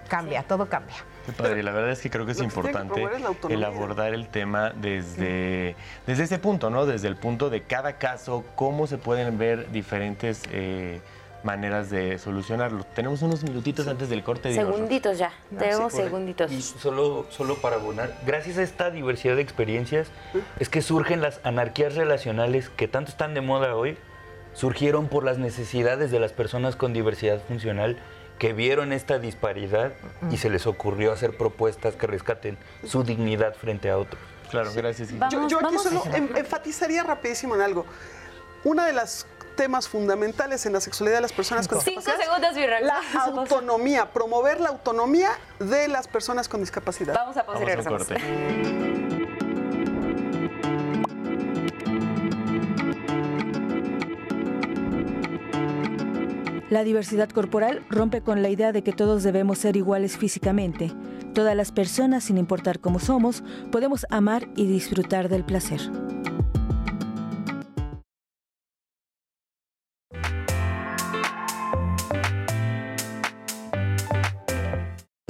cambia, todo cambia. Qué padre, la verdad es que creo que es importante el abordar el tema desde, desde ese punto, ¿no? Desde el punto de cada caso, cómo se pueden ver diferentes eh, maneras de solucionarlo. Tenemos unos minutitos antes del corte. Segunditos ya, ah, tenemos segunditos. Y solo, solo para abonar, gracias a esta diversidad de experiencias, es que surgen las anarquías relacionales que tanto están de moda hoy, surgieron por las necesidades de las personas con diversidad funcional que vieron esta disparidad y se les ocurrió hacer propuestas que rescaten su dignidad frente a otros. Claro, gracias. yo, aquí solo enfatizaría rapidísimo en algo. Una de las temas fundamentales en la sexualidad de las personas con discapacidad. Cinco segundos, La autonomía, promover la autonomía de las personas con discapacidad. Vamos a pasar La diversidad corporal rompe con la idea de que todos debemos ser iguales físicamente. Todas las personas, sin importar cómo somos, podemos amar y disfrutar del placer.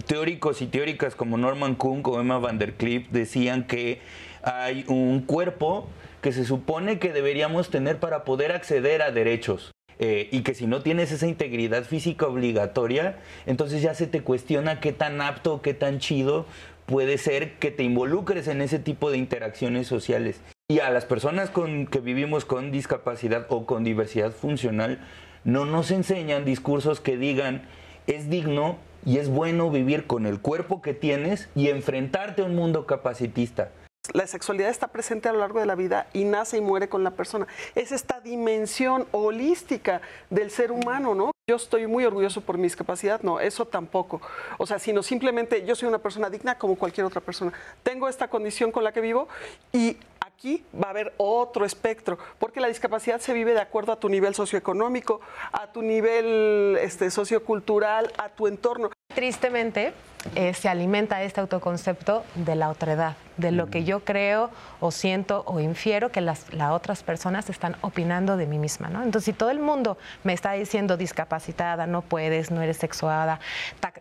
Teóricos y teóricas como Norman Kung o Emma van der Klief decían que hay un cuerpo que se supone que deberíamos tener para poder acceder a derechos. Eh, y que si no tienes esa integridad física obligatoria, entonces ya se te cuestiona qué tan apto, qué tan chido puede ser que te involucres en ese tipo de interacciones sociales. Y a las personas con, que vivimos con discapacidad o con diversidad funcional, no nos enseñan discursos que digan es digno y es bueno vivir con el cuerpo que tienes y enfrentarte a un mundo capacitista. La sexualidad está presente a lo largo de la vida y nace y muere con la persona. Es esta dimensión holística del ser humano, ¿no? yo estoy muy orgulloso por mi discapacidad, no, eso tampoco. O sea, sino simplemente yo soy una persona digna como cualquier otra persona. Tengo esta condición con la que vivo y aquí va a haber otro espectro, porque la discapacidad se vive de acuerdo a tu nivel socioeconómico, a tu nivel este, sociocultural, a tu entorno. Tristemente, eh, se alimenta este autoconcepto de la otredad, de lo que yo creo o siento o infiero que las, otras personas están opinando de mí misma. ¿no? Entonces, si todo el mundo me está diciendo discapacitada, no puedes, no eres sexuada,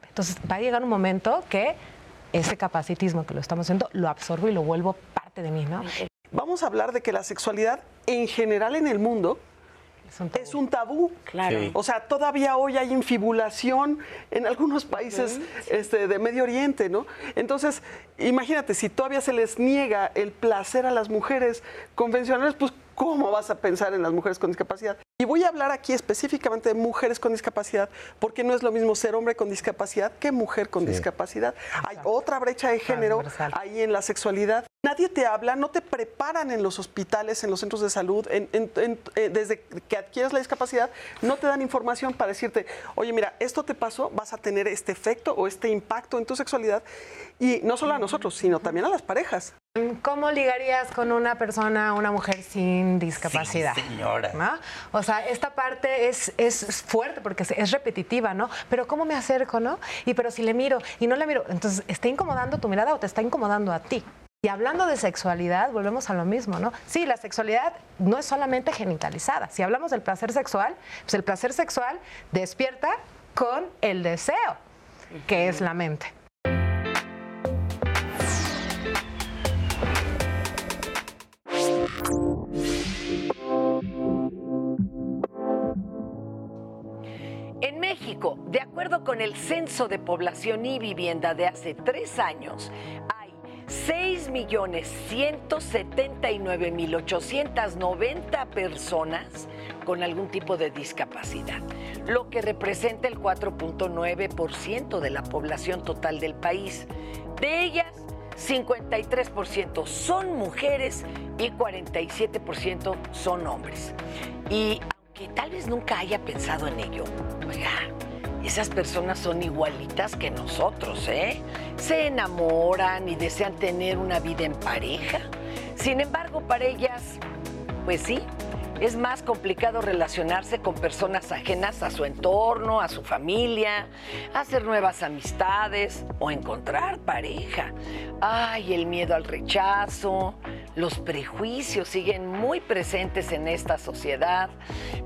entonces va a llegar un momento que ese capacitismo que lo estamos haciendo lo absorbo y lo vuelvo parte de mí. ¿no? Vamos a hablar de que la sexualidad en general en el mundo es un tabú. Claro. O sea, todavía hoy hay infibulación en algunos países este, de Medio Oriente, ¿no? Entonces, imagínate, si todavía se les niega el placer a las mujeres convencionales, pues ¿cómo vas a pensar en las mujeres con discapacidad? Y voy a hablar aquí específicamente de mujeres con discapacidad, porque no es lo mismo ser hombre con discapacidad que mujer con discapacidad. Hay otra brecha de género ahí en la sexualidad. Nadie te habla, no te preparan en los hospitales, en los centros de salud, eh, desde que adquieres la discapacidad, no te dan información para decirte, oye, mira, esto te pasó, vas a tener este efecto o este impacto en tu sexualidad. Y no solo a nosotros, sino también a las parejas. ¿Cómo ligarías con una persona, una mujer sin discapacidad? señora. O sea, esta parte es, es fuerte porque es repetitiva, ¿no? Pero ¿cómo me acerco, no? Y pero si le miro y no le miro, entonces, ¿está incomodando tu mirada o te está incomodando a ti? Y hablando de sexualidad, volvemos a lo mismo, ¿no? Sí, la sexualidad no es solamente genitalizada. Si hablamos del placer sexual, pues el placer sexual despierta con el deseo, que es la mente. De acuerdo con el Censo de Población y Vivienda de hace tres años, hay 6.179.890 personas con algún tipo de discapacidad, lo que representa el 4.9% de la población total del país. De ellas, 53% son mujeres y 47% son hombres. Y aunque tal vez nunca haya pensado en ello, oiga, esas personas son igualitas que nosotros, ¿eh? Se enamoran y desean tener una vida en pareja. Sin embargo, para ellas, pues sí, es más complicado relacionarse con personas ajenas a su entorno, a su familia, hacer nuevas amistades o encontrar pareja. Ay, el miedo al rechazo, los prejuicios siguen muy presentes en esta sociedad,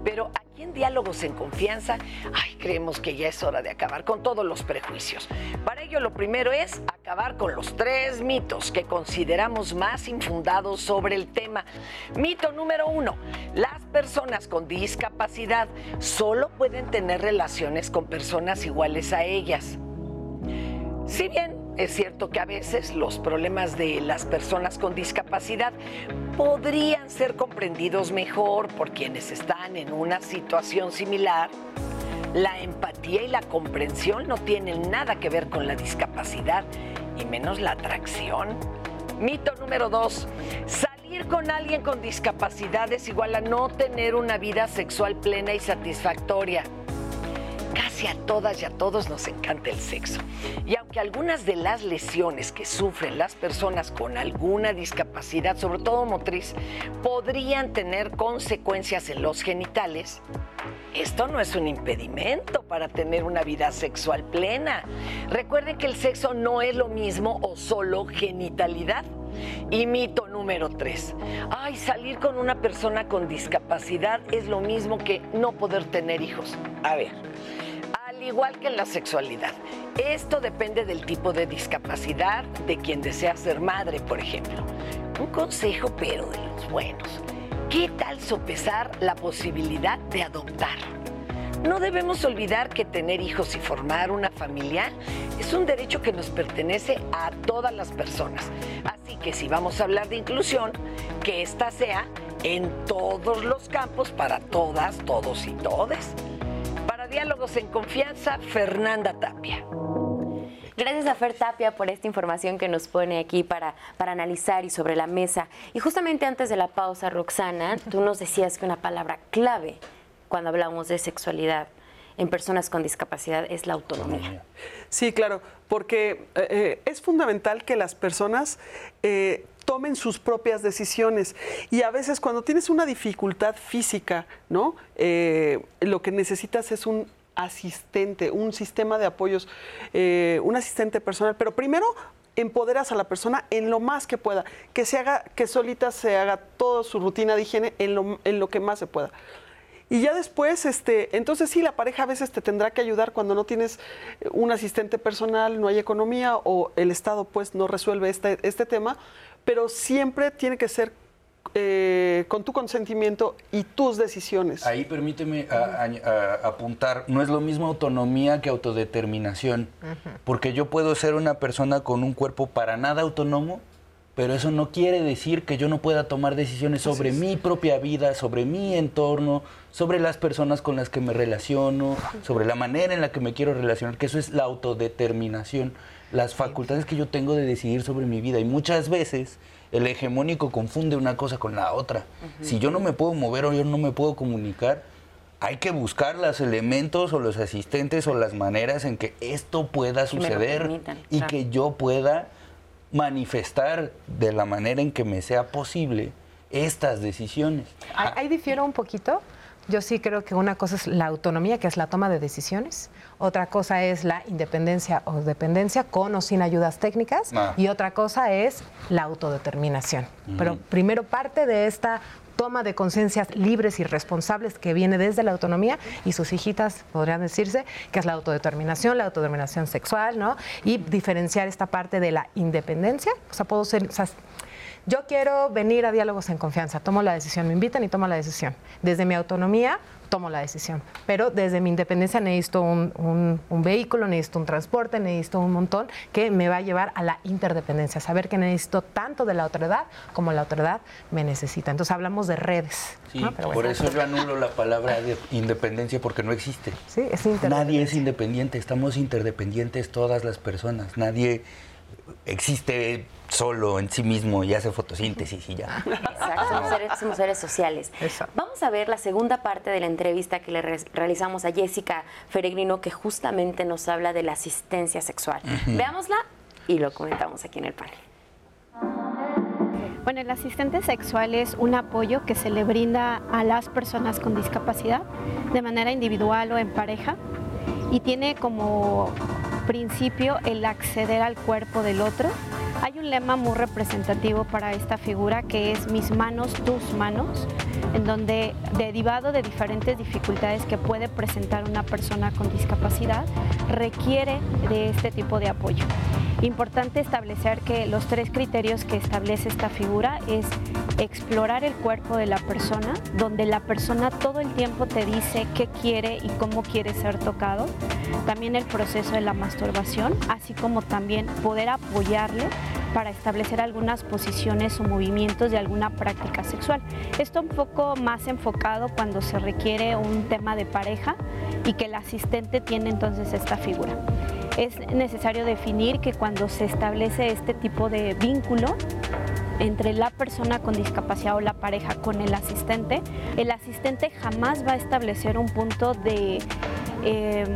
pero Diálogos en Confianza, ay, creemos que ya es hora de acabar con todos los prejuicios. Para ello, lo primero es acabar con los tres mitos que consideramos más infundados sobre el tema. Mito número uno, las personas con discapacidad solo pueden tener relaciones con personas iguales a ellas. Si bien es cierto que a veces los problemas de las personas con discapacidad podrían ser comprendidos mejor por quienes están en una situación similar. La empatía y la comprensión no tienen nada que ver con la discapacidad y menos la atracción. Mito número dos, salir con alguien con discapacidad es igual a no tener una vida sexual plena y satisfactoria. Casi a todas y a todos nos encanta el sexo. Y aunque algunas de las lesiones que sufren las personas con alguna discapacidad, sobre todo motriz, podrían tener consecuencias en los genitales, esto no es un impedimento para tener una vida sexual plena. Recuerden que el sexo no es lo mismo o solo genitalidad. Y mito número tres. Ay, salir con una persona con discapacidad es lo mismo que no poder tener hijos. A ver, igual que en la sexualidad. Esto depende del tipo de discapacidad de quien desea ser madre, por ejemplo. Un consejo, pero de los buenos. ¿Qué tal sopesar la posibilidad de adoptar? No debemos olvidar que tener hijos y formar una familia es un derecho que nos pertenece a todas las personas. Así que si vamos a hablar de inclusión, que ésta sea en todos los campos para todas, todos y todes. Diálogos en Confianza, Fernanda Tapia. Gracias a Fer Tapia por esta información que nos pone aquí para, para analizar y sobre la mesa. Y justamente antes de la pausa, Roxana, tú nos decías que una palabra clave cuando hablamos de sexualidad en personas con discapacidad es la autonomía. Sí, claro, porque eh, eh, es fundamental que las personas eh, tomen sus propias decisiones. Y a veces cuando tienes una dificultad física, ¿no? lo que necesitas es un asistente, un sistema de apoyos, un asistente personal. Pero primero empoderas a la persona en lo más que pueda, que se haga, que solita se haga toda su rutina de higiene en lo, en lo que más se pueda. Y ya después, este, entonces sí, la pareja a veces te tendrá que ayudar cuando no tienes un asistente personal, no hay economía o el Estado pues no resuelve este, este tema, pero siempre tiene que ser eh, con tu consentimiento y tus decisiones. Ahí permíteme apuntar, no es lo mismo autonomía que autodeterminación, porque yo puedo ser una persona con un cuerpo para nada autónomo, pero eso no quiere decir que yo no pueda tomar decisiones sobre mi propia vida, sobre mi entorno, sobre las personas con las que me relaciono, sobre la manera en la que me quiero relacionar, que eso es la autodeterminación, las facultades que yo tengo de decidir sobre mi vida. Y muchas veces el hegemónico confunde una cosa con la otra. Si yo no me puedo mover o yo no me puedo comunicar, hay que buscar los elementos o los asistentes o las maneras en que esto pueda suceder y que yo pueda manifestar de la manera en que me sea posible estas decisiones. Ahí difiero un poquito. Yo sí creo que una cosa es la autonomía, que es la toma de decisiones. Otra cosa es la independencia o dependencia con o sin ayudas técnicas. Ah. Y otra cosa es la autodeterminación. Pero primero parte de esta toma de conciencias libres y responsables que viene desde la autonomía y sus hijitas, podrían decirse, que es la autodeterminación, la autodeterminación sexual, ¿no? Y diferenciar esta parte de la independencia. O sea, puedo ser, yo quiero venir a diálogos en confianza, tomo la decisión, me invitan y tomo la decisión. Desde mi autonomía tomo la decisión, pero desde mi independencia necesito un, vehículo, necesito un transporte, necesito un montón que me va a llevar a la interdependencia, saber que necesito tanto de la otra edad como la otra edad me necesita. Entonces hablamos de redes. Sí, por eso yo anulo la palabra de independencia porque no existe. Sí, es Nadie es independiente, estamos interdependientes todas las personas, nadie existe solo en sí mismo y hace fotosíntesis y ya. Exacto, somos seres, sociales. Vamos a ver la segunda parte de la entrevista que le realizamos a Jessica Feregrino, que justamente nos habla de la asistencia sexual. Veámosla y lo comentamos aquí en el panel. Bueno, el asistente sexual es un apoyo que se le brinda a las personas con discapacidad de manera individual o en pareja y tiene como principio el acceder al cuerpo del otro. Hay un lema muy representativo para esta figura que es mis manos, tus manos, en donde derivado de diferentes dificultades que puede presentar una persona con discapacidad, requiere de este tipo de apoyo. Importante establecer que los tres criterios que establece esta figura es explorar el cuerpo de la persona, donde la persona todo el tiempo te dice qué quiere y cómo quiere ser tocado. También el proceso de la masturbación, así como también poder apoyarle para establecer algunas posiciones o movimientos de alguna práctica sexual. Esto un poco más enfocado cuando se requiere un tema de pareja y que el asistente tiene entonces esta figura. Es necesario definir que cuando se establece este tipo de vínculo entre la persona con discapacidad o la pareja con el asistente, el asistente jamás va a establecer un punto de em,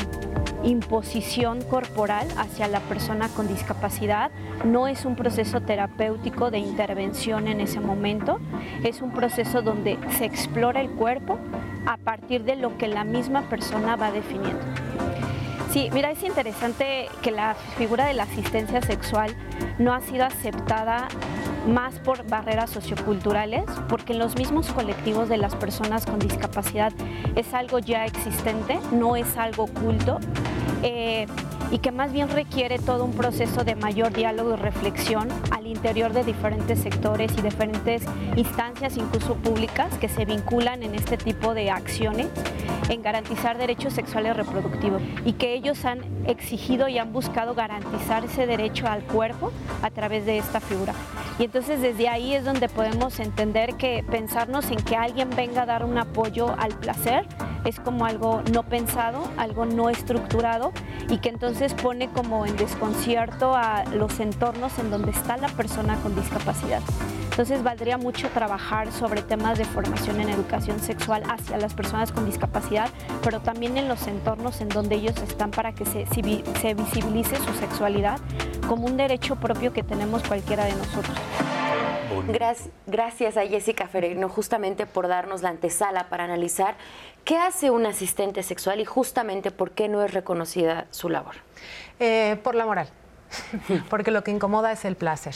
imposición corporal hacia la persona con discapacidad. No es un proceso terapéutico de intervención en ese momento, es un proceso donde se explora el cuerpo a partir de lo que la misma persona va definiendo. Sí, mira, es interesante que la figura de la asistencia sexual no ha sido aceptada más por barreras socioculturales, porque en los mismos colectivos de las personas con discapacidad es algo ya existente, no es algo oculto. Eh, y que más bien requiere todo un proceso de mayor diálogo y reflexión al interior de diferentes sectores y diferentes instancias, incluso públicas, que se vinculan en este tipo de acciones en garantizar derechos sexuales reproductivos y que ellos han exigido y han buscado garantizar ese derecho al cuerpo a través de esta figura. Y entonces desde ahí es donde podemos entender que pensarnos en que alguien venga a dar un apoyo al placer es como algo no pensado, algo no estructurado y que entonces pone como en desconcierto a los entornos en donde está la persona con discapacidad. Entonces valdría mucho trabajar sobre temas de formación en educación sexual hacia las personas con discapacidad, pero también en los entornos en donde ellos están para que se, se visibilice su sexualidad como un derecho propio que tenemos cualquiera de nosotros. Gracias a Jessica Ferreiro justamente por darnos la antesala para analizar qué hace un asistente sexual y justamente por qué no es reconocida su labor. Eh, por la moral, [LAUGHS] porque lo que incomoda es el placer.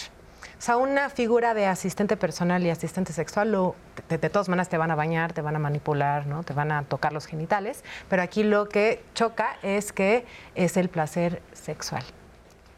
O sea, una figura de asistente personal y asistente sexual, lo, de, de, todas maneras te van a bañar, te van a manipular, ¿no? te van a tocar los genitales, pero aquí lo que choca es que es el placer sexual.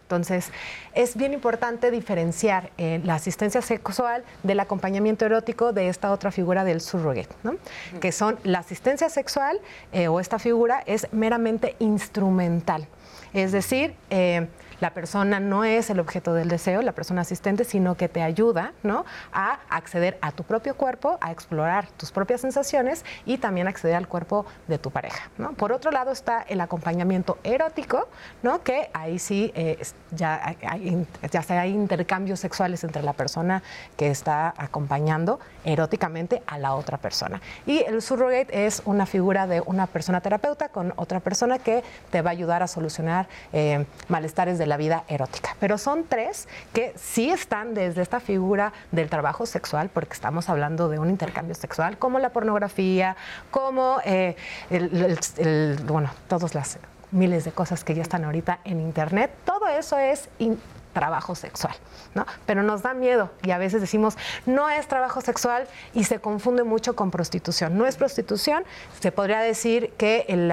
Entonces, es bien importante diferenciar eh, la asistencia sexual del acompañamiento erótico de esta otra figura del surrogate, ¿no? que son la asistencia sexual eh, o esta figura es meramente instrumental. Es decir, eh, la persona no es el objeto del deseo, la persona asistente, sino que te ayuda ¿no? a acceder a tu propio cuerpo, a explorar tus propias sensaciones y también acceder al cuerpo de tu pareja. ¿no? Por otro lado está el acompañamiento erótico, ¿no? que ahí sí eh, ya, hay, ya hay intercambios sexuales entre la persona que está acompañando eróticamente a la otra persona. Y el surrogate es una figura de una persona terapeuta con otra persona que te va a ayudar a solucionar eh, malestares de la vida erótica. Pero son tres que sí están desde esta figura del trabajo sexual, porque estamos hablando de un intercambio sexual, como la pornografía, como eh, el, bueno, todas las miles de cosas que ya están ahorita en Internet. Todo eso es trabajo sexual, ¿no? Pero nos da miedo y a veces decimos, no es trabajo sexual y se confunde mucho con prostitución. No es prostitución, se podría decir que el,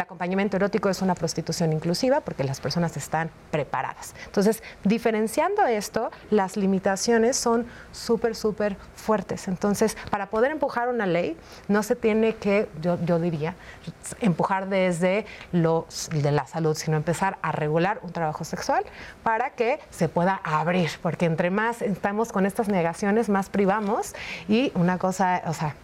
acompañamiento erótico es una prostitución inclusiva porque las personas están preparadas. Entonces, diferenciando esto, las limitaciones son súper, súper fuertes. Entonces, para poder empujar una ley, no se tiene que, yo, yo diría, empujar desde los de la salud, sino empezar a regular un trabajo sexual para que se pueda abrir, porque entre más estamos con estas negaciones, más privamos y una cosa, o sea,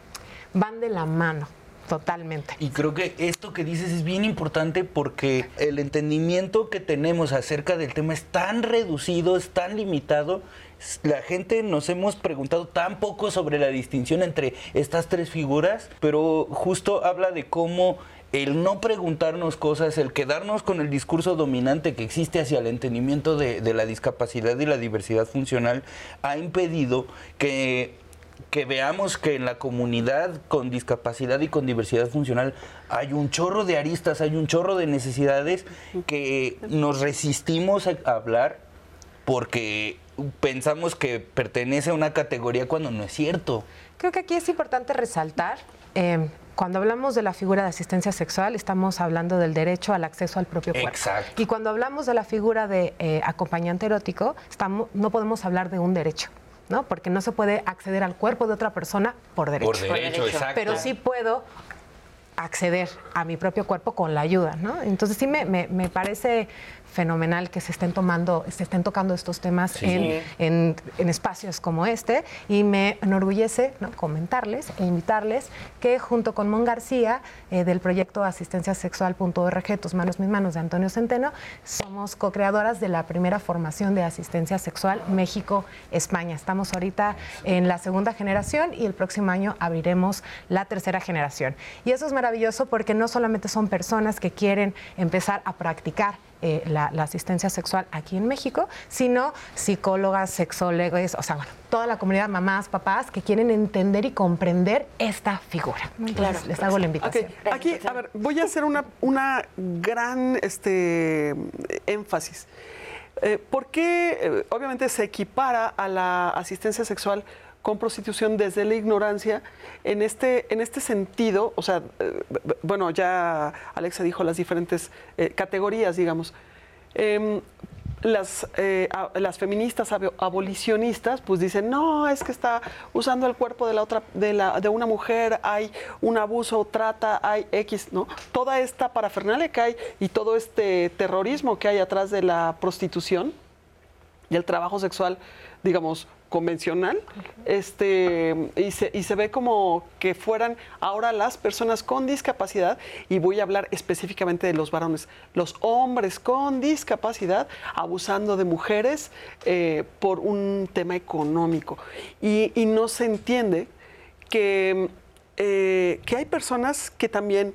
van de la mano. Totalmente. Y creo que esto que dices es bien importante porque el entendimiento que tenemos acerca del tema es tan reducido, es tan limitado. La gente nos hemos preguntado tan poco sobre la distinción entre estas tres figuras, pero justo habla de cómo el no preguntarnos cosas, el quedarnos con el discurso dominante que existe hacia el entendimiento de, la discapacidad y la diversidad funcional, ha impedido que, veamos que en la comunidad con discapacidad y con diversidad funcional hay un chorro de aristas, hay un chorro de necesidades que nos resistimos a hablar porque pensamos que pertenece a una categoría cuando no es cierto. Creo que aquí es importante resaltar eh, cuando hablamos de la figura de asistencia sexual, estamos hablando del derecho al acceso al propio cuerpo. Exacto. Y cuando hablamos de la figura de eh, acompañante erótico, estamos, no podemos hablar de un derecho. ¿no? Porque no se puede acceder al cuerpo de otra persona por derecho. Por derecho, exacto. Pero sí puedo acceder a mi propio cuerpo con la ayuda, ¿no? Entonces sí me, me, me parece fenomenal que se estén tomando, se estén tocando estos temas en, en, espacios como este y me enorgullece comentarles e invitarles que junto con Mon García eh, del proyecto Asistencia Sexual.org, Tus manos, mis manos de Antonio Centeno, somos co-creadoras de la primera formación de asistencia sexual México-España. Estamos ahorita en la segunda generación y el próximo año abriremos la tercera generación. Y eso es maravilloso porque no solamente son personas que quieren empezar a practicar eh, la, asistencia sexual aquí en México, sino psicólogas, sexólogos, o sea, bueno, toda la comunidad, mamás, papás, que quieren entender y comprender esta figura. claro. Les hago la invitación. Aquí, a ver, voy a hacer una, una gran este, énfasis. Eh, ¿Por qué, eh, obviamente, se equipara a la asistencia sexual con prostitución desde la ignorancia en este, en este sentido, o sea, eh, bueno, ya Alexa dijo las diferentes eh, categorías, digamos. Em, las, eh, las feministas abolicionistas pues dicen no es que está usando el cuerpo de la otra de, la, de una mujer hay un abuso trata hay x no toda esta parafernalia que hay y todo este terrorismo que hay atrás de la prostitución y el trabajo sexual digamos convencional, este, y se, y se ve como que fueran ahora las personas con discapacidad, y voy a hablar específicamente de los varones, los hombres con discapacidad abusando de mujeres eh, por un tema económico. Y, no se entiende que, eh, que hay personas que también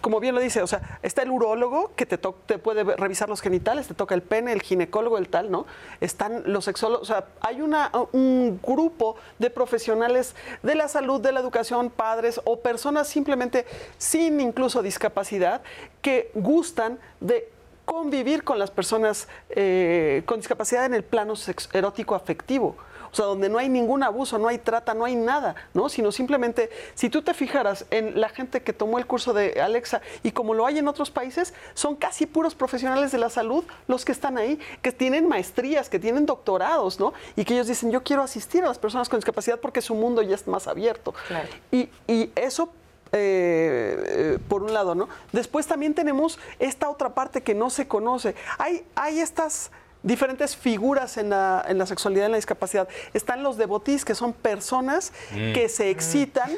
como bien lo dice, o sea, está el urólogo que te, te puede revisar los genitales, te toca el pene, el ginecólogo, el tal, ¿no? Están los sexólogos, o sea, hay una, un grupo de profesionales de la salud, de la educación, padres o personas simplemente sin incluso discapacidad que gustan de convivir con las personas eh, con discapacidad en el plano erótico afectivo o sea, donde no hay ningún abuso, no hay trata, no hay nada, ¿no? Sino simplemente, si tú te fijaras en la gente que tomó el curso de Alexa y como lo hay en otros países, son casi puros profesionales de la salud los que están ahí, que tienen maestrías, que tienen doctorados, ¿no? Y que ellos dicen, yo quiero asistir a las personas con discapacidad porque su mundo ya es más abierto. Y, y eso eh, eh, por un lado, ¿no? Después también tenemos esta otra parte que no se conoce. Hay, hay estas diferentes figuras en la, en la sexualidad en la discapacidad. Están los devotis, que son personas mm. que se excitan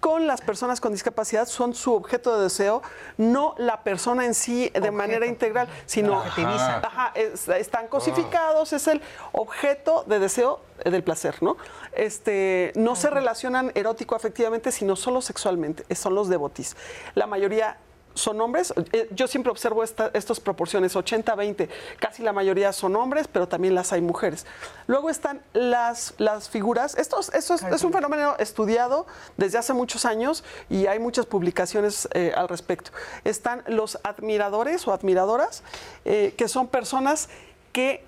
con las personas con discapacidad, son su objeto de deseo, no la persona en sí de manera integral, sino ajá, están cosificados, es el objeto de deseo del placer, ¿no? Este, no se relacionan erótico afectivamente, sino solo sexualmente, son los devotis. La mayoría son hombres. Eh, yo siempre observo estas proporciones, 80-20. Casi la mayoría son hombres, pero también las hay mujeres. Luego están las, las figuras. Esto, es, un fenómeno estudiado desde hace muchos años y hay muchas publicaciones eh, al respecto. Están los admiradores o admiradoras, eh, que son personas que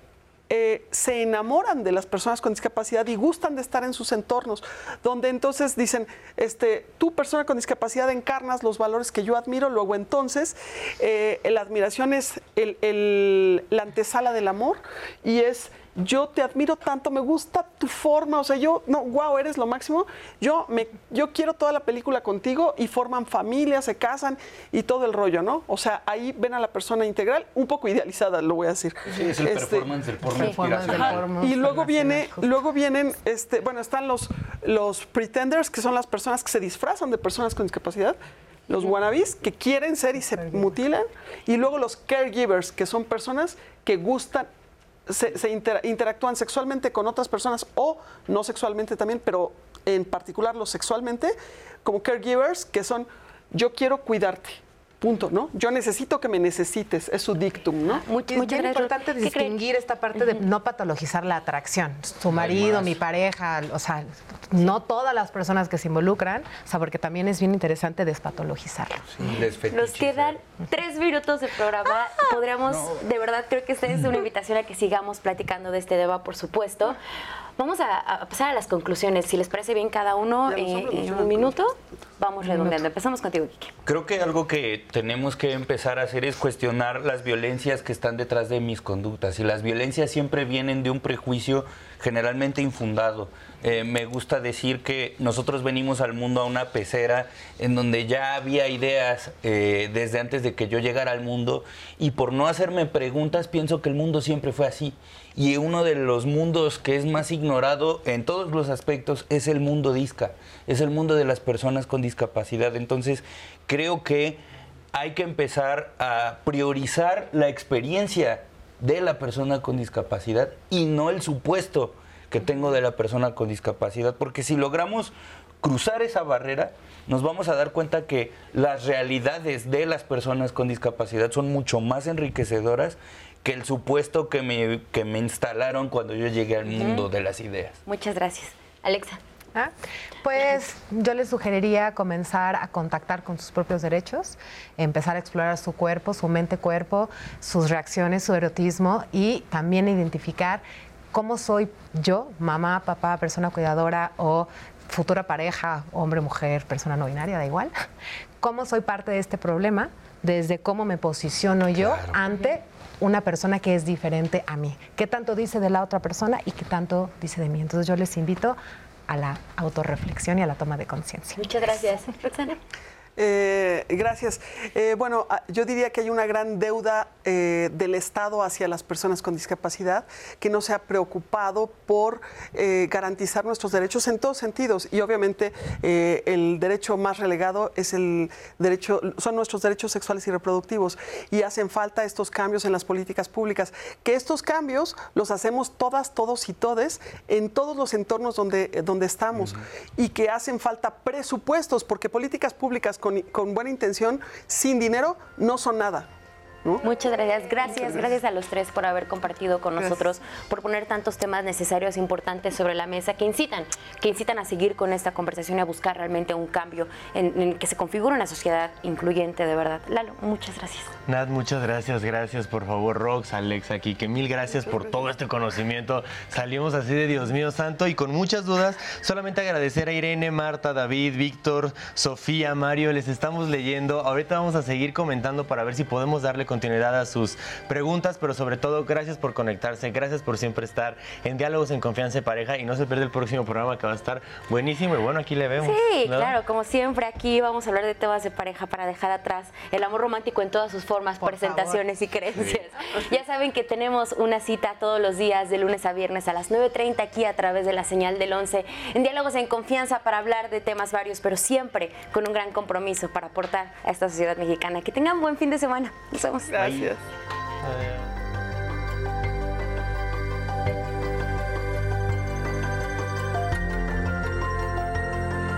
eh, se enamoran de las personas con discapacidad y gustan de estar en sus entornos, donde entonces dicen, este, tú persona con discapacidad encarnas los valores que yo admiro, luego entonces eh, la admiración es la antesala del amor y es yo te admiro tanto, me gusta tu forma, o sea, yo, no, wow, eres lo máximo, yo, me, yo quiero toda la película contigo y forman familia, se casan y todo el rollo, ¿no? O sea, ahí ven a la persona integral, un poco idealizada, lo voy a decir. Sí, es el este, performance, el porno Y luego viene, luego vienen, este, bueno, están los, los pretenders, que son las personas que se disfrazan de personas con discapacidad, los wannabes que quieren ser y se mutilan, y luego los caregivers, que son personas que gustan, se, interactúan sexualmente con otras personas o no sexualmente también, pero en particular los sexualmente, como caregivers, que son yo quiero cuidarte. Punto, ¿no? Yo necesito que me necesites, es su dictum, ¿no? Muy, es muy importante distinguir esta parte de no patologizar la atracción. Su marido, mi pareja, o sea, no todas las personas que se involucran, o sea, porque también es bien interesante despatologizarlo. Sí, Nos quedan tres minutos de programa. Ah. Podríamos, de verdad, creo que esta es una invitación a que sigamos platicando de este debate, por supuesto. Vamos a, pasar a las conclusiones. Si les parece bien cada uno eh, en un minuto, vamos redondeando. Empezamos contigo, Kike. Creo que algo que tenemos que empezar a hacer es cuestionar las violencias que están detrás de mis conductas. Y las violencias siempre vienen de un prejuicio generalmente infundado. Eh, me gusta decir que nosotros venimos al mundo a una pecera en donde ya había ideas eh, desde antes de que yo llegara al mundo y por no hacerme preguntas pienso que el mundo siempre fue así y uno de los mundos que es más ignorado en todos los aspectos es el mundo disca, es el mundo de las personas con discapacidad. Entonces, creo que hay que empezar a priorizar la experiencia de la persona con discapacidad y no el supuesto que tengo de la persona con discapacidad, porque si logramos cruzar esa barrera, nos vamos a dar cuenta que las realidades de las personas con discapacidad son mucho más enriquecedoras que el supuesto que me, que me instalaron cuando yo llegué al mundo de las ideas. Muchas gracias. Alexa. Ah, pues yo les sugeriría comenzar a contactar con sus propios derechos, empezar a explorar su cuerpo, su mente-cuerpo, sus reacciones, su erotismo y también identificar cómo soy yo, mamá, papá, persona cuidadora o futura pareja, hombre, mujer, persona no binaria, da igual, [LAUGHS] cómo soy parte de este problema, desde cómo me posiciono yo ante una persona que es diferente a mí. ¿Qué tanto dice de la otra persona y qué tanto dice de mí? Entonces yo les invito a la autorreflexión y a la toma de conciencia. Muchas gracias. Roxana. Eh, gracias. Eh, bueno, ah, yo diría que hay una gran deuda eh, del Estado hacia las personas con discapacidad que no se ha preocupado por garantizar nuestros derechos en todos sentidos y obviamente el derecho más relegado es el derecho, son nuestros derechos sexuales y reproductivos y hacen falta estos cambios en las políticas públicas. Que estos cambios los hacemos todas, todos y todes en todos los entornos donde, donde estamos y que hacen falta presupuestos porque políticas públicas con, buena intención, sin dinero, no son nada. Muchas gracias. gracias. gracias. a los tres por haber compartido con nosotros, por poner tantos temas necesarios e importantes sobre la mesa que incitan, que incitan a seguir con esta conversación y a buscar realmente un cambio en, en que se configure una sociedad incluyente de verdad. Lalo, muchas gracias. Nat, muchas gracias, gracias por favor, Rox, Alex aquí, que mil gracias por todo este conocimiento. Salimos así de Dios mío santo y con muchas dudas. Solamente agradecer a Irene, Marta, David, Víctor, Sofía, Mario, les estamos leyendo. Ahorita vamos a seguir comentando para ver si podemos darle continuidad a sus preguntas, pero sobre todo gracias por conectarse, gracias por siempre estar en Diálogos en Confianza de Pareja y no se pierda el próximo programa que va a estar buenísimo y bueno, aquí le vemos. Sí, claro, como siempre aquí vamos a hablar de temas de pareja para dejar atrás el amor romántico en todas sus formas, presentaciones y creencias. Ya saben que tenemos una cita todos los días de lunes a viernes a las 9.30 aquí a través de la señal del 11 en Diálogos en Confianza para hablar de temas varios, pero siempre con un gran compromiso para aportar a esta sociedad mexicana. Que tengan buen fin de semana. Nos vemos. Gracias.